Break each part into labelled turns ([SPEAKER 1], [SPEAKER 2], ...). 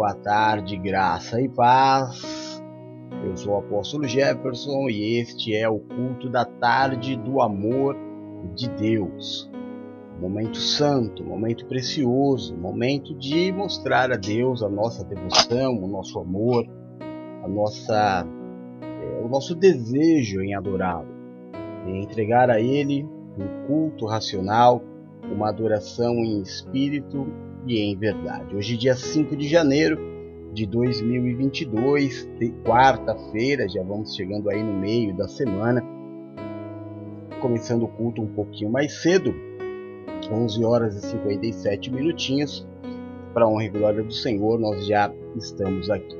[SPEAKER 1] boa tarde, graça e paz. Eu sou o apóstolo Jefferson e este é o culto da tarde do amor de Deus. Momento santo, momento precioso, momento de mostrar a Deus a nossa devoção, o nosso amor, a nossa, é, o nosso desejo em adorá-lo, em entregar a Ele um culto racional, uma adoração em espírito e em verdade. Hoje, dia 5 de janeiro de 2022, quarta-feira, já vamos chegando aí no meio da semana, começando o culto um pouquinho mais cedo, 11 horas e 57 minutinhos, para honra e glória do Senhor, nós já estamos aqui.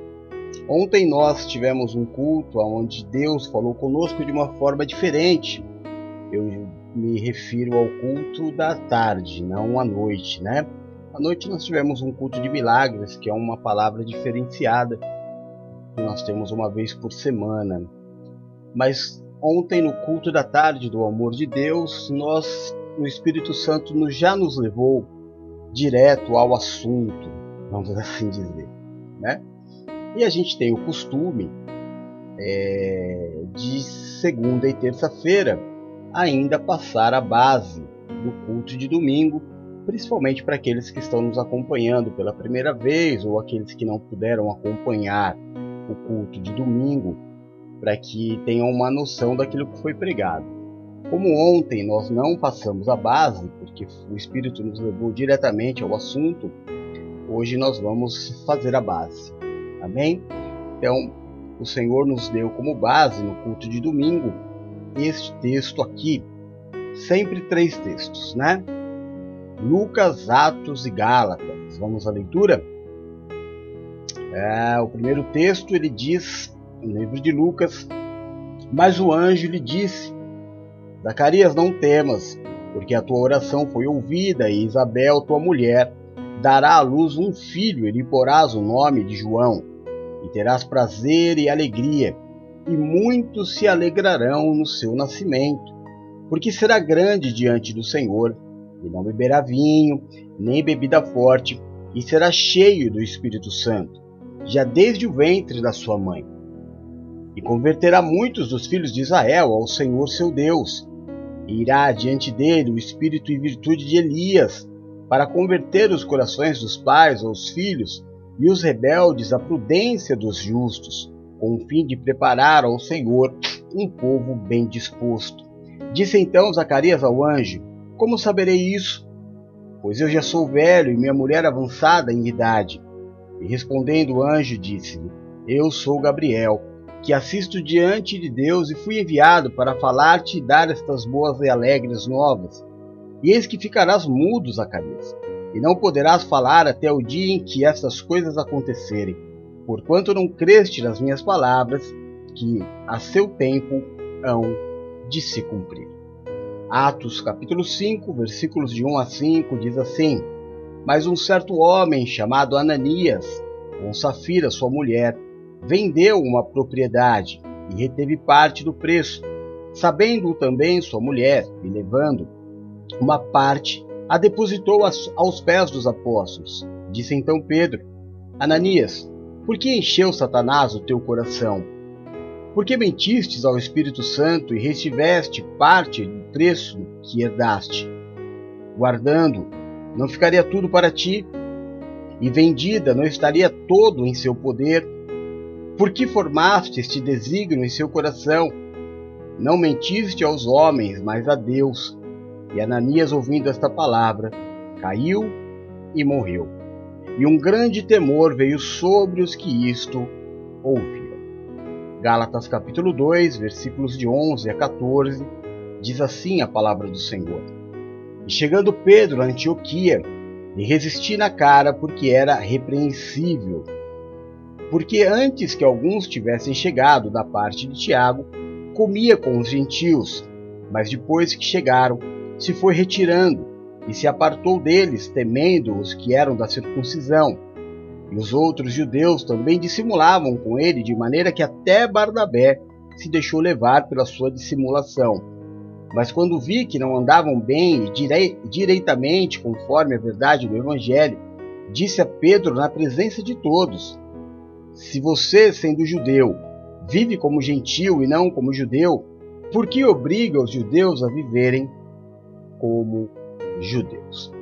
[SPEAKER 1] Ontem nós tivemos um culto onde Deus falou conosco de uma forma diferente. Eu me refiro ao culto da tarde, não à noite, né? À noite nós tivemos um culto de milagres, que é uma palavra diferenciada que nós temos uma vez por semana. Mas ontem no culto da tarde do amor de Deus, nós o Espírito Santo já nos levou direto ao assunto, vamos assim dizer, né? E a gente tem o costume é, de segunda e terça-feira ainda passar a base do culto de domingo principalmente para aqueles que estão nos acompanhando pela primeira vez ou aqueles que não puderam acompanhar o culto de domingo, para que tenham uma noção daquilo que foi pregado. Como ontem nós não passamos a base, porque o Espírito nos levou diretamente ao assunto, hoje nós vamos fazer a base. Amém? Então, o Senhor nos deu como base no culto de domingo este texto aqui, sempre três textos, né? Lucas, Atos e Gálatas. Vamos à leitura? É, o primeiro texto ele diz, no livro de Lucas, mas o anjo lhe disse: Zacarias, não temas, porque a tua oração foi ouvida, e Isabel, tua mulher, dará à luz um filho, e lhe porás o nome de João, e terás prazer e alegria, e muitos se alegrarão no seu nascimento, porque será grande diante do Senhor e não beberá vinho, nem bebida forte, e será cheio do Espírito Santo, já desde o ventre da sua mãe. E converterá muitos dos filhos de Israel ao Senhor seu Deus, e irá diante dele o espírito e virtude de Elias, para converter os corações dos pais aos filhos, e os rebeldes à prudência dos justos, com o fim de preparar ao Senhor um povo bem disposto. Disse então Zacarias ao anjo: como saberei isso? Pois eu já sou velho e minha mulher avançada em idade. E respondendo o anjo, disse-lhe: Eu sou Gabriel, que assisto diante de Deus e fui enviado para falar-te e dar estas boas e alegres novas. E eis que ficarás mudo, Zacarias, e não poderás falar até o dia em que estas coisas acontecerem, porquanto não creste nas minhas palavras, que a seu tempo hão de se cumprir. Atos capítulo 5, versículos de 1 a 5 diz assim: Mas um certo homem chamado Ananias, com Safira, sua mulher, vendeu uma propriedade e reteve parte do preço, sabendo também sua mulher, e levando uma parte, a depositou aos pés dos apóstolos. Disse então Pedro: Ananias, por que encheu Satanás o teu coração? Porque mentistes ao Espírito Santo e restiveste parte do preço que herdaste? Guardando, não ficaria tudo para ti? E vendida, não estaria todo em seu poder? Por que formaste este desígnio em seu coração? Não mentiste aos homens, mas a Deus. E Ananias, ouvindo esta palavra, caiu e morreu. E um grande temor veio sobre os que isto ouviram. Gálatas capítulo 2, versículos de 11 a 14, diz assim a palavra do Senhor. E chegando Pedro a Antioquia, lhe resisti na cara porque era repreensível. Porque antes que alguns tivessem chegado da parte de Tiago, comia com os gentios, mas depois que chegaram, se foi retirando e se apartou deles, temendo os que eram da circuncisão e os outros judeus também dissimulavam com ele, de maneira que até Barnabé se deixou levar pela sua dissimulação. Mas quando vi que não andavam bem e direi direitamente conforme a verdade do Evangelho, disse a Pedro na presença de todos: Se você, sendo judeu, vive como gentil e não como judeu, por que obriga os judeus a viverem como judeus?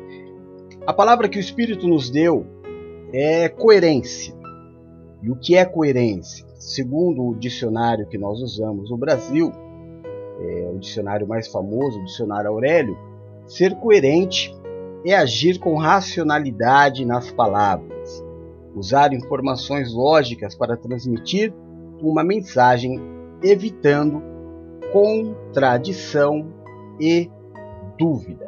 [SPEAKER 1] A palavra que o Espírito nos deu é coerência. E o que é coerência? Segundo o dicionário que nós usamos no Brasil, é o dicionário mais famoso, o dicionário Aurélio, ser coerente é agir com racionalidade nas palavras, usar informações lógicas para transmitir uma mensagem, evitando contradição e dúvida.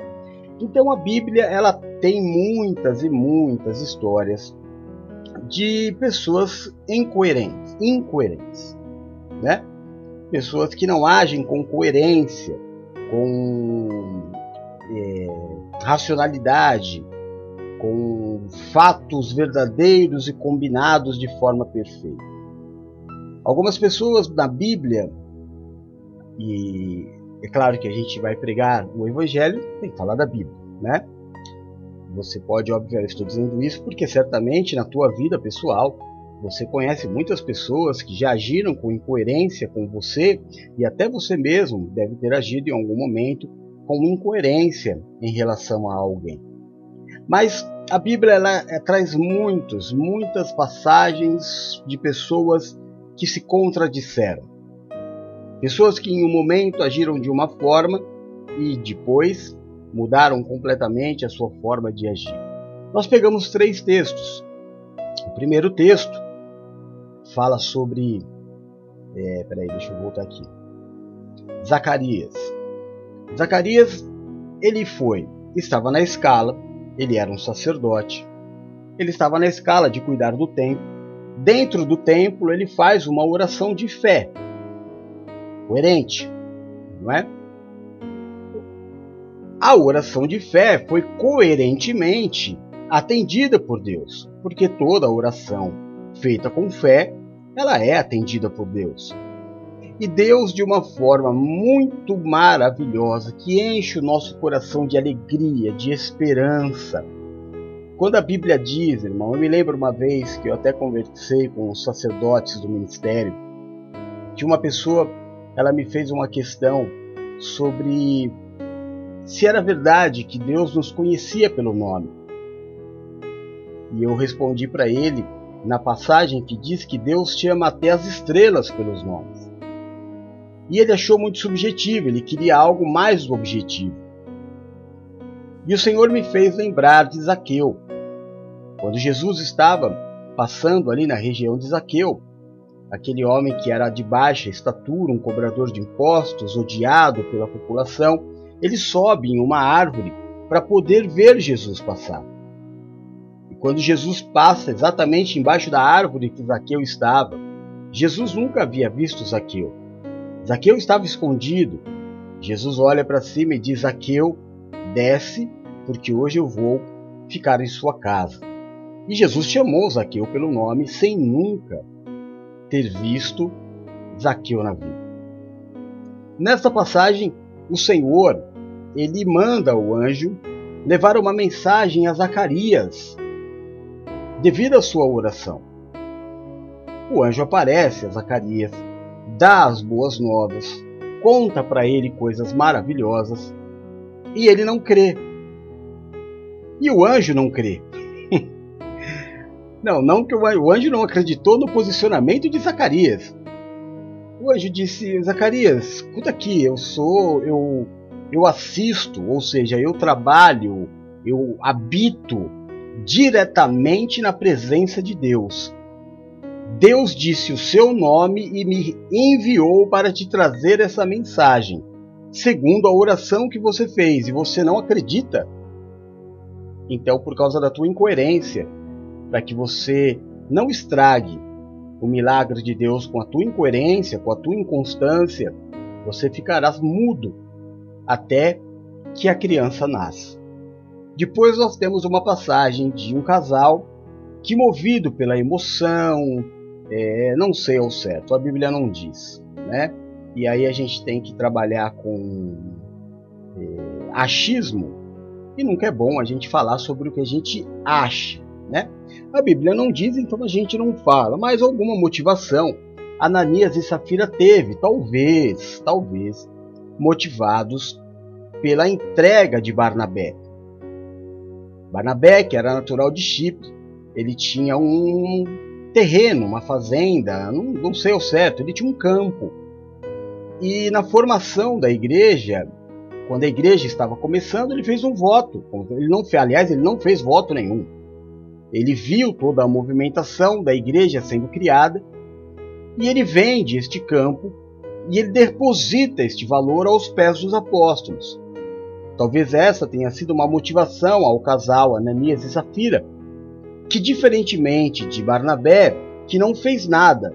[SPEAKER 1] Então a Bíblia ela tem muitas e muitas histórias de pessoas incoerentes, incoerentes, né? Pessoas que não agem com coerência, com é, racionalidade, com fatos verdadeiros e combinados de forma perfeita. Algumas pessoas na Bíblia, e é claro que a gente vai pregar o Evangelho, que falar da Bíblia, né? Você pode, obviamente, estou dizendo isso porque certamente na tua vida pessoal você conhece muitas pessoas que já agiram com incoerência com você e até você mesmo deve ter agido em algum momento com incoerência em relação a alguém. Mas a Bíblia ela, ela é, traz muitos, muitas passagens de pessoas que se contradisseram. Pessoas que em um momento agiram de uma forma e depois mudaram completamente a sua forma de agir. Nós pegamos três textos. O primeiro texto fala sobre. É, peraí, deixa eu voltar aqui. Zacarias. Zacarias, ele foi, estava na escala, ele era um sacerdote, ele estava na escala de cuidar do templo. Dentro do templo, ele faz uma oração de fé, coerente, não é? A oração de fé foi coerentemente atendida por Deus, porque toda oração feita com fé, ela é atendida por Deus. E Deus, de uma forma muito maravilhosa, que enche o nosso coração de alegria, de esperança. Quando a Bíblia diz, irmão, eu me lembro uma vez que eu até conversei com os sacerdotes do ministério, que uma pessoa, ela me fez uma questão sobre se era verdade que Deus nos conhecia pelo nome. E eu respondi para ele na passagem que diz que Deus chama até as estrelas pelos nomes. E ele achou muito subjetivo, ele queria algo mais objetivo. E o Senhor me fez lembrar de Zaqueu. Quando Jesus estava passando ali na região de Zaqueu, aquele homem que era de baixa estatura, um cobrador de impostos, odiado pela população, ele sobe em uma árvore para poder ver Jesus passar. E quando Jesus passa exatamente embaixo da árvore que Zaqueu estava, Jesus nunca havia visto Zaqueu. Zaqueu estava escondido. Jesus olha para cima e diz: Zaqueu, desce, porque hoje eu vou ficar em sua casa. E Jesus chamou Zaqueu pelo nome sem nunca ter visto Zaqueu na vida. Nesta passagem, o Senhor ele manda o anjo levar uma mensagem a Zacarias devido à sua oração. O anjo aparece a Zacarias, dá as boas novas, conta para ele coisas maravilhosas e ele não crê. E o anjo não crê. Não, não que o anjo não acreditou no posicionamento de Zacarias. O anjo disse: Zacarias, escuta aqui, eu sou, eu eu assisto, ou seja, eu trabalho, eu habito diretamente na presença de Deus. Deus disse o seu nome e me enviou para te trazer essa mensagem, segundo a oração que você fez, e você não acredita? Então, por causa da tua incoerência, para que você não estrague o milagre de Deus com a tua incoerência, com a tua inconstância, você ficarás mudo até que a criança nasce. Depois nós temos uma passagem de um casal que, movido pela emoção, é, não sei ao certo, a Bíblia não diz, né? E aí a gente tem que trabalhar com é, achismo e nunca é bom a gente falar sobre o que a gente acha, né? A Bíblia não diz, então a gente não fala, mas alguma motivação Ananias e Safira teve, talvez, talvez, motivados pela entrega de Barnabé. Barnabé, que era natural de Chipre, ele tinha um terreno, uma fazenda, não, não sei o certo, ele tinha um campo. E na formação da igreja, quando a igreja estava começando, ele fez um voto. Ele não, aliás, ele não fez voto nenhum. Ele viu toda a movimentação da igreja sendo criada e ele vende este campo e ele deposita este valor aos pés dos apóstolos. Talvez essa tenha sido uma motivação ao casal Ananias e Safira, que diferentemente de Barnabé, que não fez nada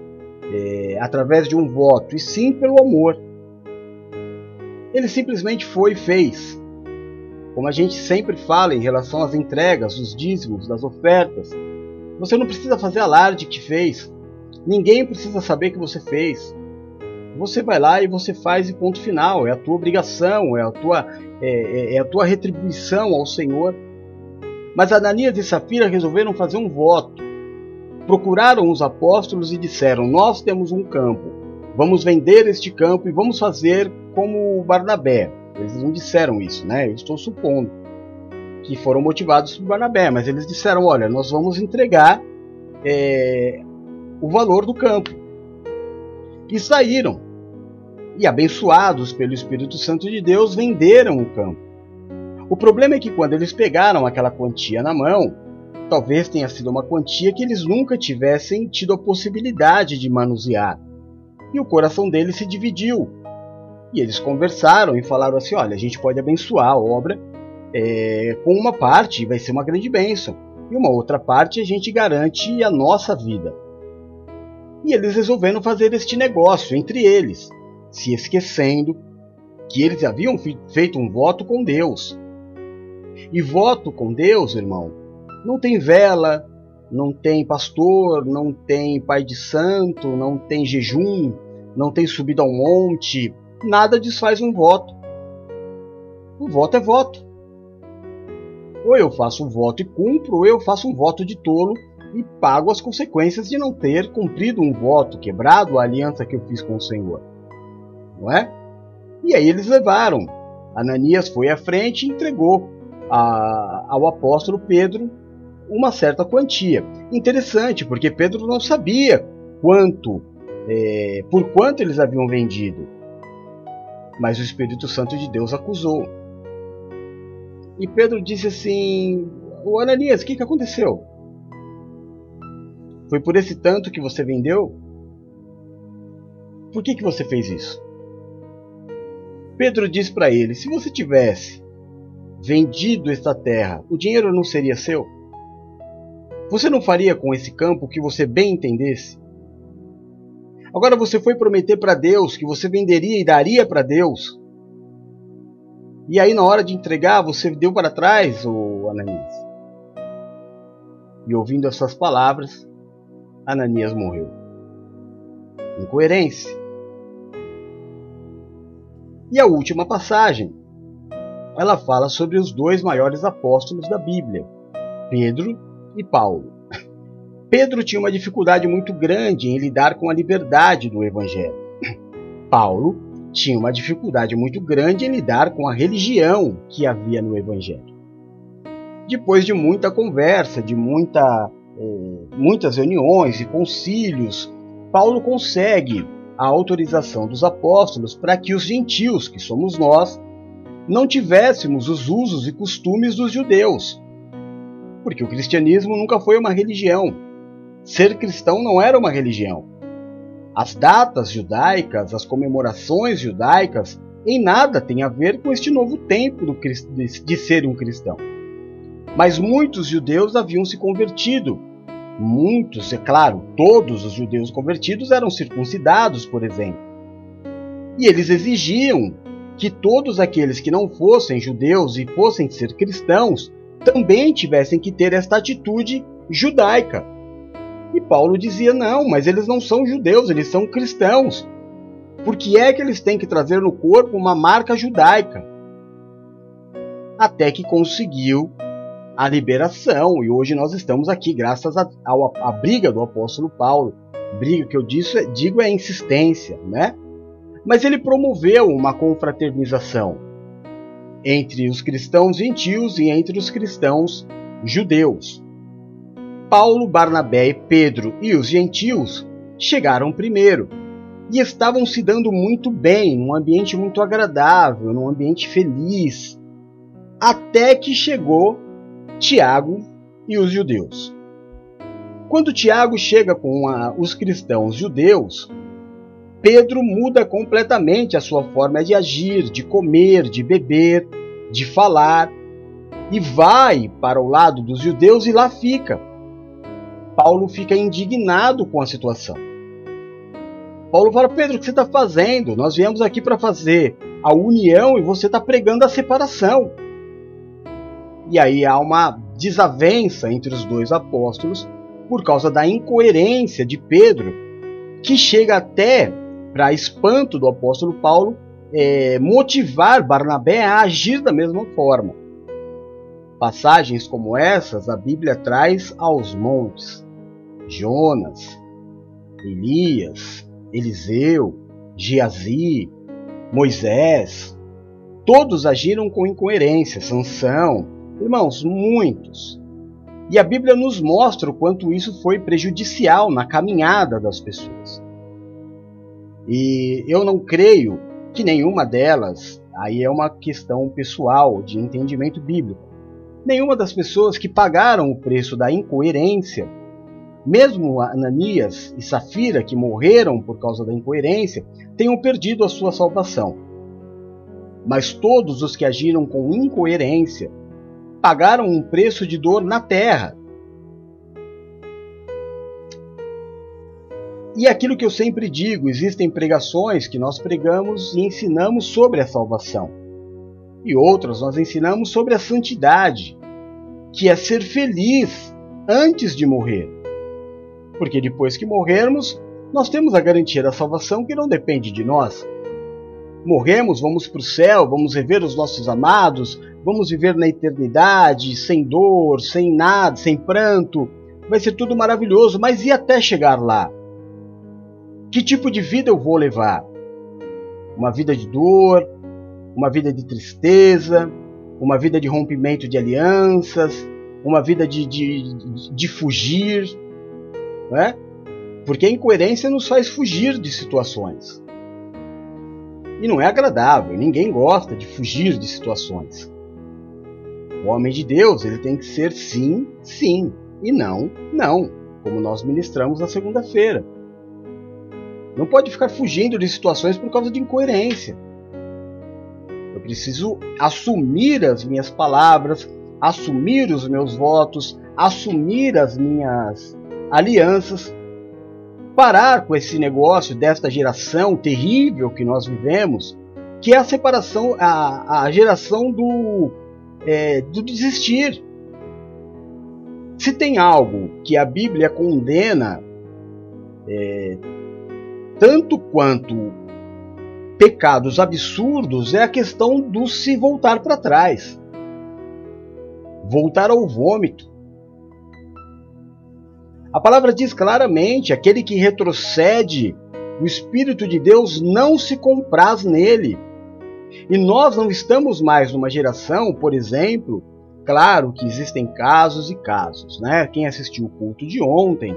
[SPEAKER 1] é, através de um voto, e sim pelo amor. Ele simplesmente foi e fez. Como a gente sempre fala em relação às entregas, os dízimos, das ofertas, você não precisa fazer alarde que fez. Ninguém precisa saber que você fez. Você vai lá e você faz e ponto final. É a tua obrigação, é a tua, é, é, é a tua retribuição ao Senhor. Mas Ananias e Safira resolveram fazer um voto. Procuraram os apóstolos e disseram: Nós temos um campo, vamos vender este campo e vamos fazer como Barnabé. Eles não disseram isso, né? Eu estou supondo que foram motivados por Barnabé, mas eles disseram: Olha, nós vamos entregar é, o valor do campo. E saíram. E abençoados pelo Espírito Santo de Deus, venderam o campo. O problema é que quando eles pegaram aquela quantia na mão, talvez tenha sido uma quantia que eles nunca tivessem tido a possibilidade de manusear. E o coração deles se dividiu. E eles conversaram e falaram assim: olha, a gente pode abençoar a obra é, com uma parte, vai ser uma grande bênção, e uma outra parte a gente garante a nossa vida. E eles resolveram fazer este negócio entre eles, se esquecendo que eles haviam feito um voto com Deus. E voto com Deus, irmão, não tem vela, não tem pastor, não tem pai de santo, não tem jejum, não tem subida ao monte, nada desfaz um voto. O voto é voto. Ou eu faço um voto e cumpro, ou eu faço um voto de tolo e pago as consequências de não ter cumprido um voto, quebrado a aliança que eu fiz com o Senhor. Não é? E aí eles levaram. Ananias foi à frente e entregou a, ao apóstolo Pedro uma certa quantia. Interessante, porque Pedro não sabia quanto, é, por quanto eles haviam vendido. Mas o Espírito Santo de Deus acusou. E Pedro disse assim: O Ananias, o que, que aconteceu? Foi por esse tanto que você vendeu? Por que, que você fez isso? Pedro diz para ele: Se você tivesse vendido esta terra, o dinheiro não seria seu? Você não faria com esse campo o que você bem entendesse? Agora você foi prometer para Deus que você venderia e daria para Deus. E aí, na hora de entregar, você deu para trás, o Ananias. E ouvindo essas palavras, Ananias morreu. Incoerência. E a última passagem, ela fala sobre os dois maiores apóstolos da Bíblia, Pedro e Paulo. Pedro tinha uma dificuldade muito grande em lidar com a liberdade do Evangelho. Paulo tinha uma dificuldade muito grande em lidar com a religião que havia no Evangelho. Depois de muita conversa, de muita muitas reuniões e concílios, Paulo consegue a autorização dos apóstolos para que os gentios, que somos nós, não tivéssemos os usos e costumes dos judeus. Porque o cristianismo nunca foi uma religião. Ser cristão não era uma religião. As datas judaicas, as comemorações judaicas, em nada têm a ver com este novo tempo de ser um cristão. Mas muitos judeus haviam se convertido. Muitos, é claro, todos os judeus convertidos eram circuncidados, por exemplo. E eles exigiam que todos aqueles que não fossem judeus e fossem ser cristãos também tivessem que ter esta atitude judaica. E Paulo dizia: não, mas eles não são judeus, eles são cristãos. Por que é que eles têm que trazer no corpo uma marca judaica? Até que conseguiu a liberação, e hoje nós estamos aqui graças à briga do apóstolo Paulo. Briga que eu disse, digo é insistência, né? Mas ele promoveu uma confraternização entre os cristãos gentios e entre os cristãos judeus. Paulo, Barnabé, Pedro e os gentios chegaram primeiro e estavam se dando muito bem, num ambiente muito agradável, num ambiente feliz, até que chegou Tiago e os judeus. Quando Tiago chega com a, os cristãos judeus, Pedro muda completamente a sua forma de agir, de comer, de beber, de falar, e vai para o lado dos judeus e lá fica. Paulo fica indignado com a situação. Paulo fala: Pedro, o que você está fazendo? Nós viemos aqui para fazer a união e você está pregando a separação. E aí há uma desavença entre os dois apóstolos por causa da incoerência de Pedro, que chega até, para espanto do apóstolo Paulo, é, motivar Barnabé a agir da mesma forma. Passagens como essas a Bíblia traz aos montes. Jonas, Elias, Eliseu, Geazi, Moisés, todos agiram com incoerência. Sansão, irmãos, muitos. E a Bíblia nos mostra o quanto isso foi prejudicial na caminhada das pessoas. E eu não creio que nenhuma delas, aí é uma questão pessoal de entendimento bíblico, nenhuma das pessoas que pagaram o preço da incoerência, mesmo Ananias e Safira, que morreram por causa da incoerência, tenham perdido a sua salvação. Mas todos os que agiram com incoerência pagaram um preço de dor na terra, E aquilo que eu sempre digo, existem pregações que nós pregamos e ensinamos sobre a salvação. E outras nós ensinamos sobre a santidade, que é ser feliz antes de morrer. Porque depois que morrermos, nós temos a garantia da salvação que não depende de nós. Morremos, vamos para o céu, vamos rever os nossos amados, vamos viver na eternidade, sem dor, sem nada, sem pranto. Vai ser tudo maravilhoso, mas e até chegar lá? Que tipo de vida eu vou levar? Uma vida de dor, uma vida de tristeza, uma vida de rompimento de alianças, uma vida de, de, de fugir, né? Porque a incoerência nos faz fugir de situações. E não é agradável, ninguém gosta de fugir de situações. O homem de Deus, ele tem que ser sim, sim, e não, não, como nós ministramos na segunda-feira. Não pode ficar fugindo de situações por causa de incoerência. Eu preciso assumir as minhas palavras, assumir os meus votos, assumir as minhas alianças, parar com esse negócio desta geração terrível que nós vivemos, que é a separação, a, a geração do, é, do desistir. Se tem algo que a Bíblia condena é, tanto quanto pecados absurdos é a questão do se voltar para trás. Voltar ao vômito. A palavra diz claramente: aquele que retrocede, o Espírito de Deus não se compraz nele. E nós não estamos mais numa geração, por exemplo, claro que existem casos e casos, né? Quem assistiu o culto de ontem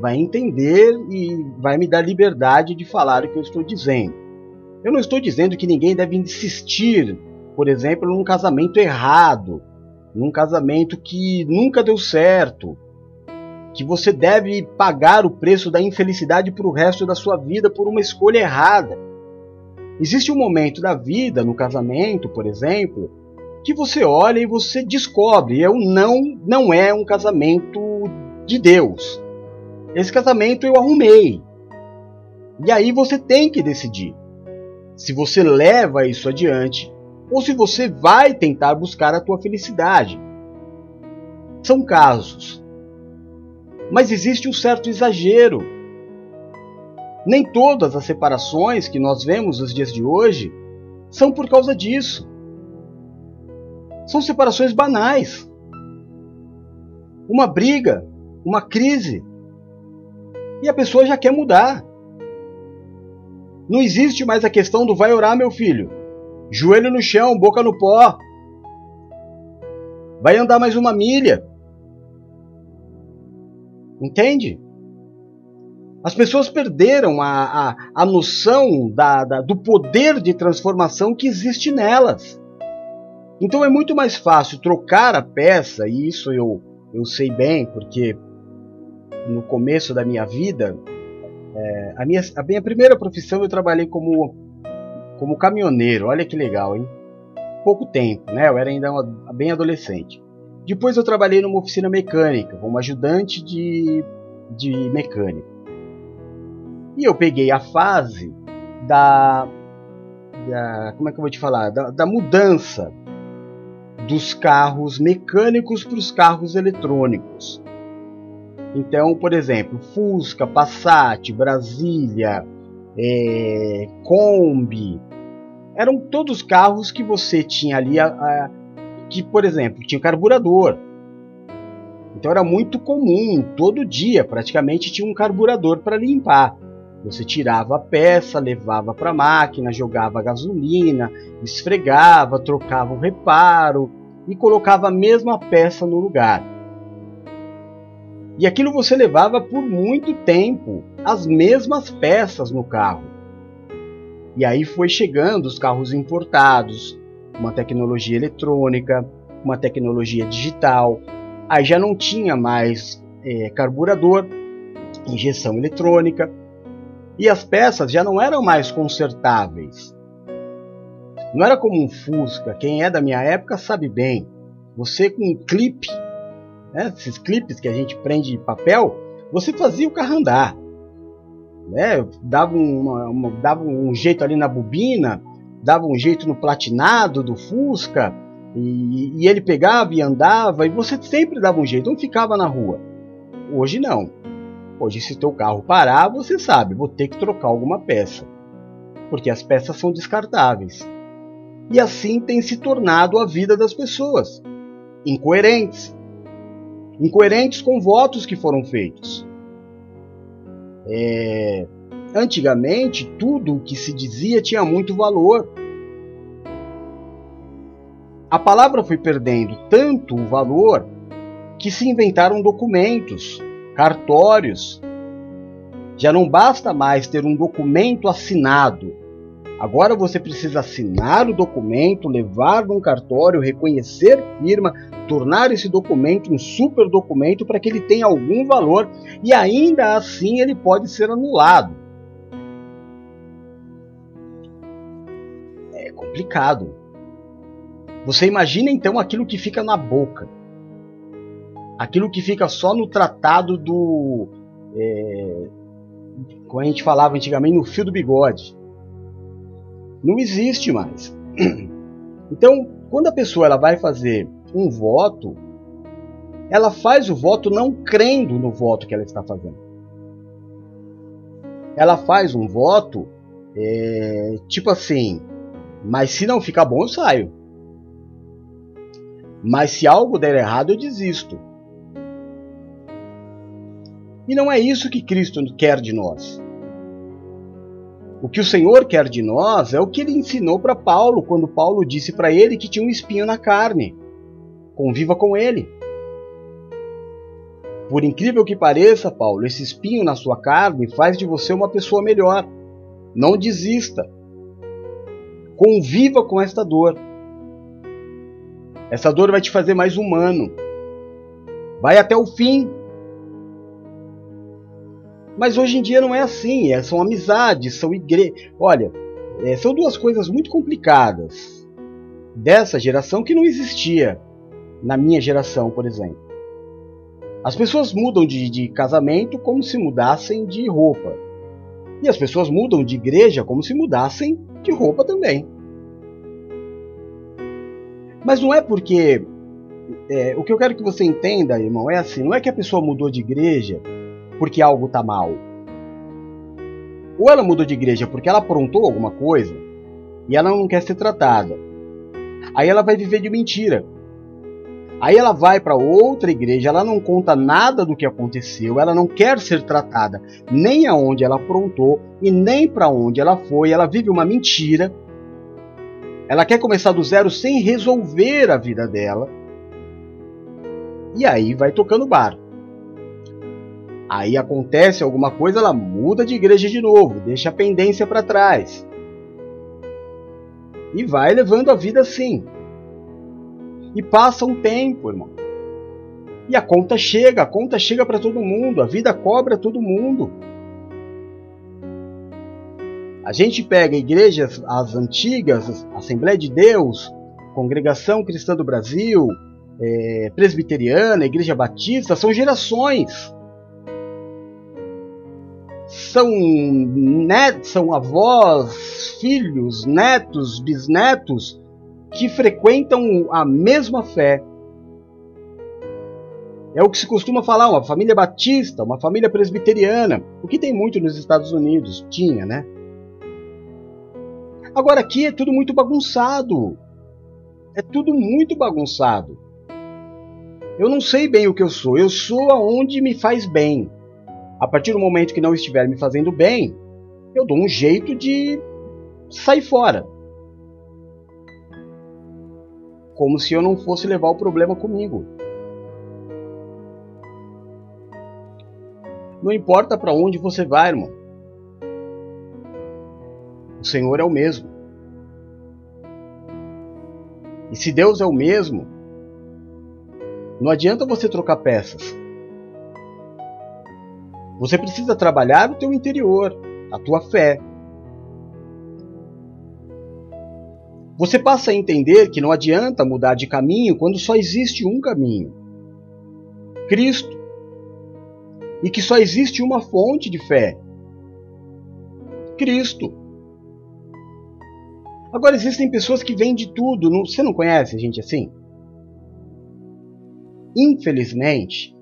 [SPEAKER 1] vai entender e vai me dar liberdade de falar o que eu estou dizendo. Eu não estou dizendo que ninguém deve insistir, por exemplo, num casamento errado, num casamento que nunca deu certo, que você deve pagar o preço da infelicidade para o resto da sua vida por uma escolha errada. Existe um momento da vida, no casamento, por exemplo, que você olha e você descobre, eu não não é um casamento de Deus. Esse casamento eu arrumei. E aí você tem que decidir se você leva isso adiante ou se você vai tentar buscar a tua felicidade. São casos. Mas existe um certo exagero. Nem todas as separações que nós vemos nos dias de hoje são por causa disso. São separações banais. uma briga, uma crise. E a pessoa já quer mudar. Não existe mais a questão do vai orar, meu filho. Joelho no chão, boca no pó. Vai andar mais uma milha. Entende? As pessoas perderam a, a, a noção da, da, do poder de transformação que existe nelas. Então é muito mais fácil trocar a peça, e isso eu, eu sei bem, porque no começo da minha vida, é, a, minha, a minha primeira profissão eu trabalhei como, como caminhoneiro. Olha que legal, hein? Pouco tempo, né? Eu era ainda uma, bem adolescente. Depois eu trabalhei numa oficina mecânica, como ajudante de, de mecânico. E eu peguei a fase da, da como é que eu vou te falar, da, da mudança dos carros mecânicos para os carros eletrônicos. Então, por exemplo, Fusca, Passat, Brasília, é, Kombi, eram todos carros que você tinha ali, a, a, que, por exemplo, tinha carburador. Então era muito comum, todo dia praticamente tinha um carburador para limpar. Você tirava a peça, levava para a máquina, jogava gasolina, esfregava, trocava o reparo e colocava a mesma peça no lugar. E aquilo você levava por muito tempo, as mesmas peças no carro. E aí foi chegando os carros importados, uma tecnologia eletrônica, uma tecnologia digital. Aí já não tinha mais é, carburador, injeção eletrônica, e as peças já não eram mais consertáveis. Não era como um Fusca, quem é da minha época sabe bem. Você com um clipe, né, esses clipes que a gente prende de papel, você fazia o carro andar. Né, dava, uma, uma, dava um jeito ali na bobina, dava um jeito no platinado do Fusca, e, e ele pegava e andava, e você sempre dava um jeito, não ficava na rua. Hoje não. Hoje, se teu carro parar, você sabe, vou ter que trocar alguma peça, porque as peças são descartáveis. E assim tem se tornado a vida das pessoas, incoerentes, incoerentes com votos que foram feitos. É... Antigamente, tudo o que se dizia tinha muito valor. A palavra foi perdendo tanto o valor que se inventaram documentos, cartórios. Já não basta mais ter um documento assinado. Agora você precisa assinar o documento, levar num cartório, reconhecer firma, tornar esse documento um super documento para que ele tenha algum valor e ainda assim ele pode ser anulado. Complicado. Você imagina então aquilo que fica na boca aquilo que fica só no tratado do. É, como a gente falava antigamente, no fio do bigode. Não existe mais. Então, quando a pessoa ela vai fazer um voto, ela faz o voto não crendo no voto que ela está fazendo. Ela faz um voto é, tipo assim, mas se não ficar bom eu saio. Mas se algo der errado eu desisto. E não é isso que Cristo quer de nós. O que o Senhor quer de nós é o que ele ensinou para Paulo, quando Paulo disse para ele que tinha um espinho na carne. Conviva com ele. Por incrível que pareça, Paulo, esse espinho na sua carne faz de você uma pessoa melhor. Não desista. Conviva com esta dor. Essa dor vai te fazer mais humano. Vai até o fim. Mas hoje em dia não é assim, é, são amizades, são igrejas. Olha, é, são duas coisas muito complicadas dessa geração que não existia na minha geração, por exemplo. As pessoas mudam de, de casamento como se mudassem de roupa. E as pessoas mudam de igreja como se mudassem de roupa também. Mas não é porque. É, o que eu quero que você entenda, irmão, é assim: não é que a pessoa mudou de igreja porque algo está mal. Ou ela mudou de igreja porque ela aprontou alguma coisa e ela não quer ser tratada. Aí ela vai viver de mentira. Aí ela vai para outra igreja, ela não conta nada do que aconteceu, ela não quer ser tratada nem aonde ela aprontou e nem para onde ela foi, ela vive uma mentira. Ela quer começar do zero sem resolver a vida dela. E aí vai tocando bar. Aí acontece alguma coisa, ela muda de igreja de novo, deixa a pendência para trás. E vai levando a vida assim. E passa um tempo, irmão. E a conta chega, a conta chega para todo mundo, a vida cobra todo mundo. A gente pega igrejas, as antigas, Assembleia de Deus, Congregação Cristã do Brasil, é, Presbiteriana, Igreja Batista, são gerações. São, net, são avós, filhos, netos, bisnetos que frequentam a mesma fé. É o que se costuma falar, uma família batista, uma família presbiteriana, o que tem muito nos Estados Unidos, tinha, né? Agora aqui é tudo muito bagunçado. É tudo muito bagunçado. Eu não sei bem o que eu sou, eu sou aonde me faz bem. A partir do momento que não estiver me fazendo bem, eu dou um jeito de sair fora. Como se eu não fosse levar o problema comigo. Não importa para onde você vai, irmão. O Senhor é o mesmo. E se Deus é o mesmo, não adianta você trocar peças. Você precisa trabalhar o teu interior, a tua fé, Você passa a entender que não adianta mudar de caminho quando só existe um caminho Cristo. E que só existe uma fonte de fé Cristo. Agora existem pessoas que vêm de tudo. Não, você não conhece gente assim? Infelizmente,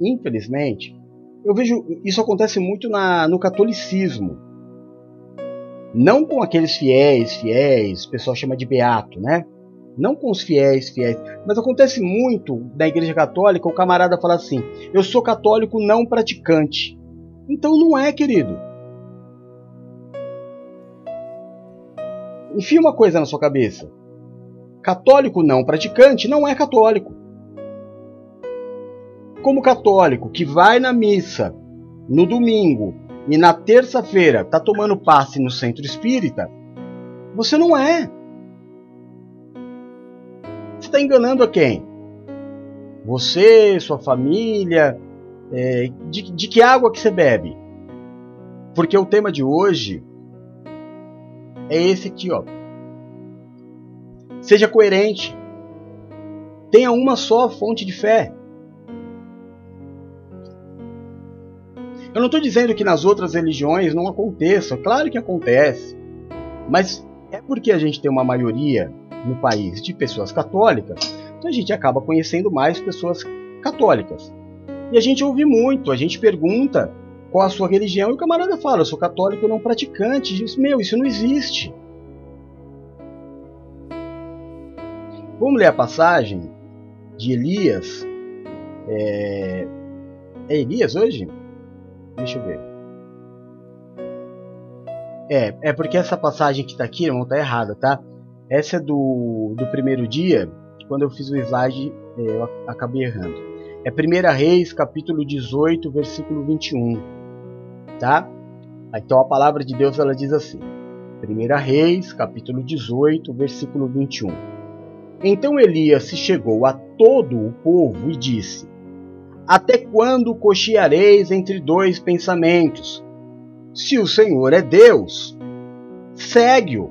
[SPEAKER 1] infelizmente, eu vejo isso acontece muito na, no catolicismo. Não com aqueles fiéis, fiéis, o pessoal chama de beato, né? Não com os fiéis, fiéis. Mas acontece muito na Igreja Católica o camarada fala assim: eu sou católico não praticante. Então não é, querido. Enfia uma coisa na sua cabeça: católico não praticante não é católico. Como católico que vai na missa no domingo e na terça-feira está tomando passe no centro espírita, você não é. Você está enganando a quem? Você, sua família, é, de, de que água que você bebe? Porque o tema de hoje é esse aqui, ó. Seja coerente. Tenha uma só fonte de fé. Eu não estou dizendo que nas outras religiões não aconteça, claro que acontece, mas é porque a gente tem uma maioria no país de pessoas católicas, então a gente acaba conhecendo mais pessoas católicas. E a gente ouve muito, a gente pergunta qual a sua religião e o camarada fala: eu sou católico não praticante. Diz: meu, isso não existe. Vamos ler a passagem de Elias. É, é Elias hoje? Deixa eu ver. É, é porque essa passagem que está aqui, irmão, tá errada, tá? Essa é do, do primeiro dia, quando eu fiz o slide, é, eu acabei errando. É 1 Reis, capítulo 18, versículo 21, tá? Então a palavra de Deus ela diz assim: 1 Reis, capítulo 18, versículo 21. Então Elias se chegou a todo o povo e disse: até quando cocheareis entre dois pensamentos? Se o Senhor é Deus, segue-o.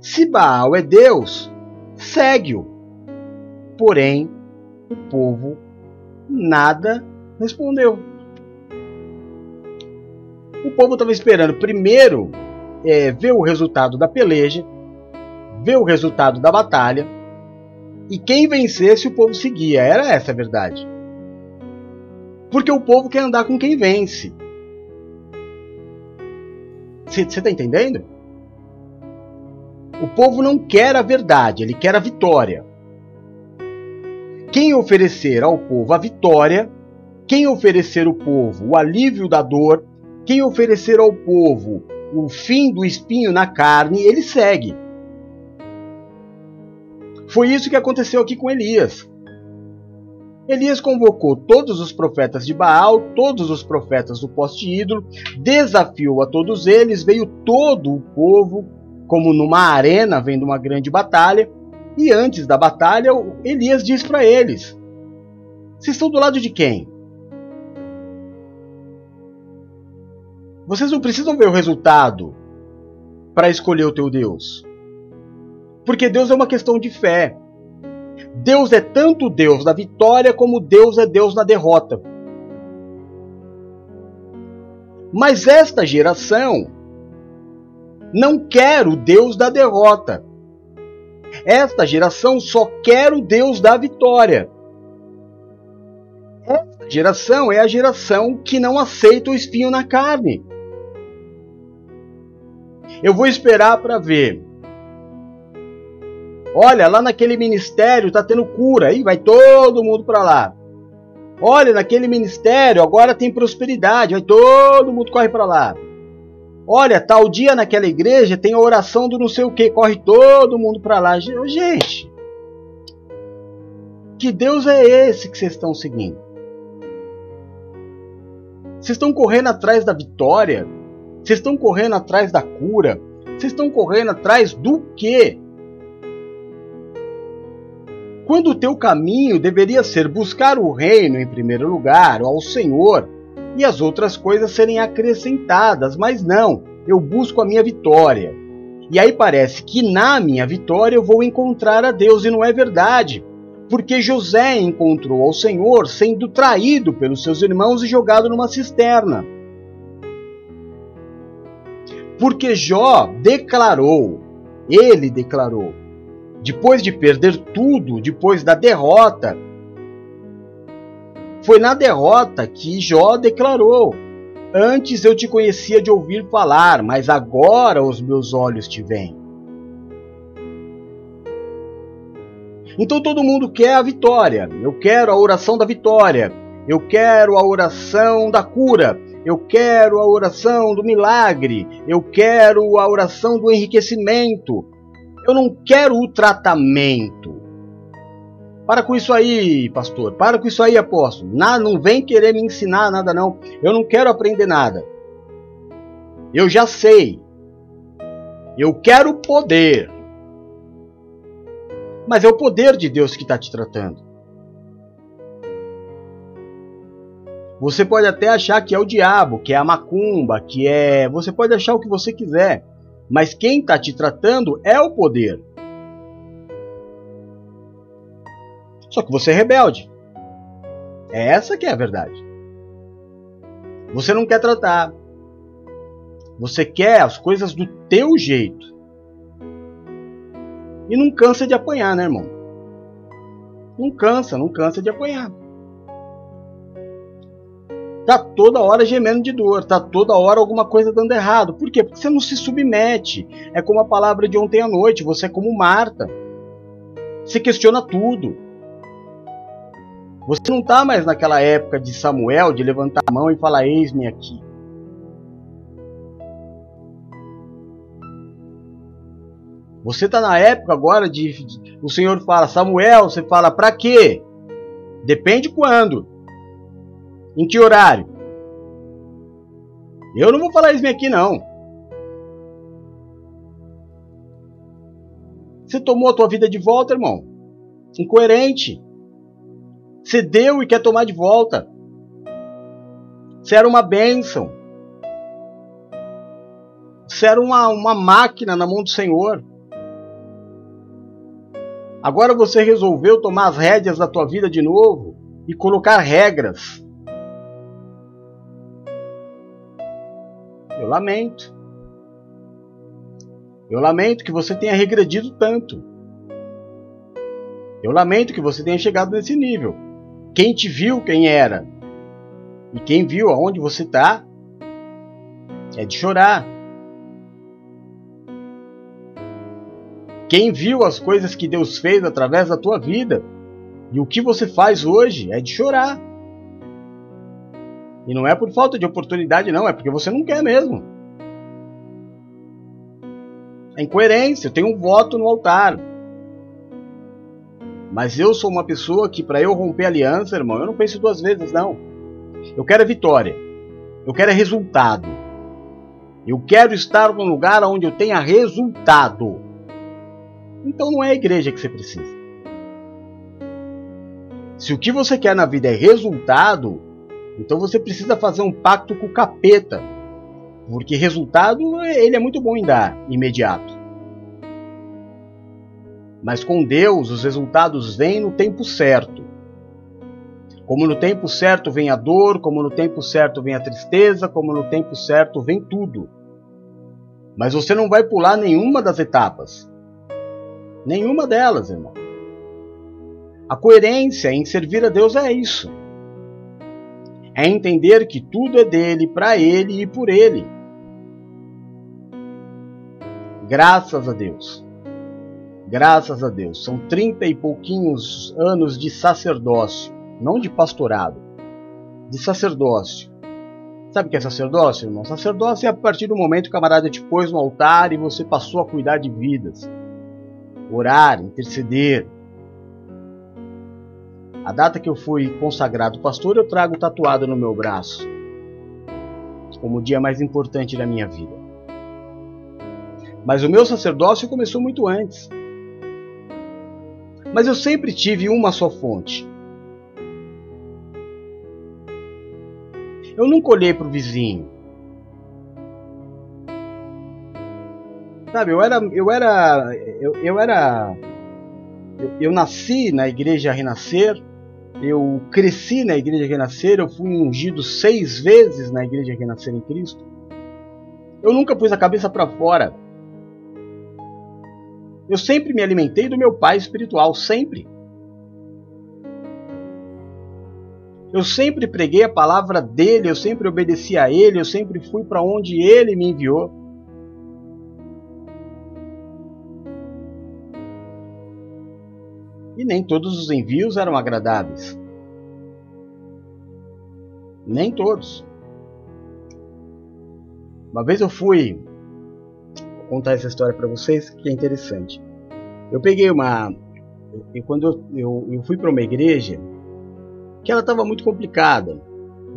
[SPEAKER 1] Se Baal é Deus, segue-o. Porém, o povo nada respondeu. O povo estava esperando primeiro é, ver o resultado da peleja, ver o resultado da batalha, e quem vencesse o povo seguia. Era essa a verdade. Porque o povo quer andar com quem vence. Você está entendendo? O povo não quer a verdade, ele quer a vitória. quem oferecer ao povo a vitória, quem oferecer ao povo o alívio da dor, quem oferecer ao povo o fim do espinho na carne, ele segue. Foi isso que aconteceu aqui com Elias. Elias convocou todos os profetas de Baal, todos os profetas do poste ídolo, desafiou a todos eles, veio todo o povo, como numa arena vendo uma grande batalha, e antes da batalha, Elias diz para eles: Vocês estão do lado de quem? Vocês não precisam ver o resultado para escolher o teu Deus. Porque Deus é uma questão de fé. Deus é tanto Deus da vitória como Deus é Deus na derrota. Mas esta geração não quer o Deus da derrota. Esta geração só quer o Deus da vitória. Esta geração é a geração que não aceita o espinho na carne. Eu vou esperar para ver Olha, lá naquele ministério tá tendo cura, aí vai todo mundo para lá. Olha, naquele ministério agora tem prosperidade, vai todo mundo corre para lá. Olha, tal dia naquela igreja tem a oração do não sei o que, corre todo mundo para lá. Gente, que Deus é esse que vocês estão seguindo? Vocês estão correndo atrás da vitória? Vocês estão correndo atrás da cura? Vocês estão correndo atrás do quê? Quando o teu caminho deveria ser buscar o reino em primeiro lugar, ao Senhor, e as outras coisas serem acrescentadas, mas não, eu busco a minha vitória. E aí parece que na minha vitória eu vou encontrar a Deus, e não é verdade. Porque José encontrou ao Senhor sendo traído pelos seus irmãos e jogado numa cisterna. Porque Jó declarou, ele declarou, depois de perder tudo, depois da derrota. Foi na derrota que Jó declarou: Antes eu te conhecia de ouvir falar, mas agora os meus olhos te veem. Então todo mundo quer a vitória. Eu quero a oração da vitória. Eu quero a oração da cura. Eu quero a oração do milagre. Eu quero a oração do enriquecimento. Eu não quero o tratamento. Para com isso aí, pastor. Para com isso aí, apóstolo. Não, não vem querer me ensinar nada, não. Eu não quero aprender nada. Eu já sei. Eu quero poder. Mas é o poder de Deus que está te tratando. Você pode até achar que é o diabo, que é a macumba, que é. Você pode achar o que você quiser. Mas quem está te tratando é o poder. Só que você é rebelde. É essa que é a verdade. Você não quer tratar. Você quer as coisas do teu jeito. E não cansa de apanhar, né, irmão? Não cansa, não cansa de apanhar tá toda hora gemendo de dor, tá toda hora alguma coisa dando errado. Por quê? Porque você não se submete. É como a palavra de ontem à noite, você é como Marta. Você questiona tudo. Você não está mais naquela época de Samuel de levantar a mão e falar: Eis-me aqui. Você está na época agora de, de, o Senhor fala Samuel, você fala para quê? Depende quando. Em que horário? Eu não vou falar isso aqui não. Você tomou a tua vida de volta, irmão. Incoerente. Você deu e quer tomar de volta. Você era uma bênção. Você era uma, uma máquina na mão do Senhor. Agora você resolveu tomar as rédeas da tua vida de novo e colocar regras. Eu lamento. Eu lamento que você tenha regredido tanto. Eu lamento que você tenha chegado nesse nível. Quem te viu quem era e quem viu aonde você está é de chorar. Quem viu as coisas que Deus fez através da tua vida E o que você faz hoje é de chorar. E não é por falta de oportunidade, não, é porque você não quer mesmo. É incoerência, eu tenho um voto no altar. Mas eu sou uma pessoa que, para eu romper aliança, irmão, eu não penso duas vezes, não. Eu quero a vitória. Eu quero resultado. Eu quero estar num lugar onde eu tenha resultado. Então não é a igreja que você precisa. Se o que você quer na vida é resultado, então você precisa fazer um pacto com o capeta. Porque resultado ele é muito bom em dar, imediato. Mas com Deus os resultados vêm no tempo certo. Como no tempo certo vem a dor, como no tempo certo vem a tristeza, como no tempo certo vem tudo. Mas você não vai pular nenhuma das etapas. Nenhuma delas, irmão. A coerência em servir a Deus é isso. É entender que tudo é dele, para ele e por ele. Graças a Deus. Graças a Deus. São trinta e pouquinhos anos de sacerdócio não de pastorado, de sacerdócio. Sabe o que é sacerdócio, irmão? Sacerdócio é a partir do momento que o camarada te pôs no altar e você passou a cuidar de vidas, orar, interceder. A data que eu fui consagrado pastor, eu trago tatuado no meu braço, como o dia mais importante da minha vida. Mas o meu sacerdócio começou muito antes. Mas eu sempre tive uma só fonte, Eu nunca olhei pro vizinho. Sabe, eu era. Eu era. Eu, eu era. Eu, eu nasci na igreja Renascer. Eu cresci na igreja Renascer. Eu fui ungido seis vezes na igreja Renascer em Cristo. Eu nunca pus a cabeça para fora. Eu sempre me alimentei do meu pai espiritual, sempre. Eu sempre preguei a palavra dele, eu sempre obedeci a ele, eu sempre fui para onde ele me enviou. Nem todos os envios eram agradáveis. Nem todos. Uma vez eu fui vou contar essa história para vocês que é interessante. Eu peguei uma quando eu, eu, eu fui para uma igreja que ela estava muito complicada,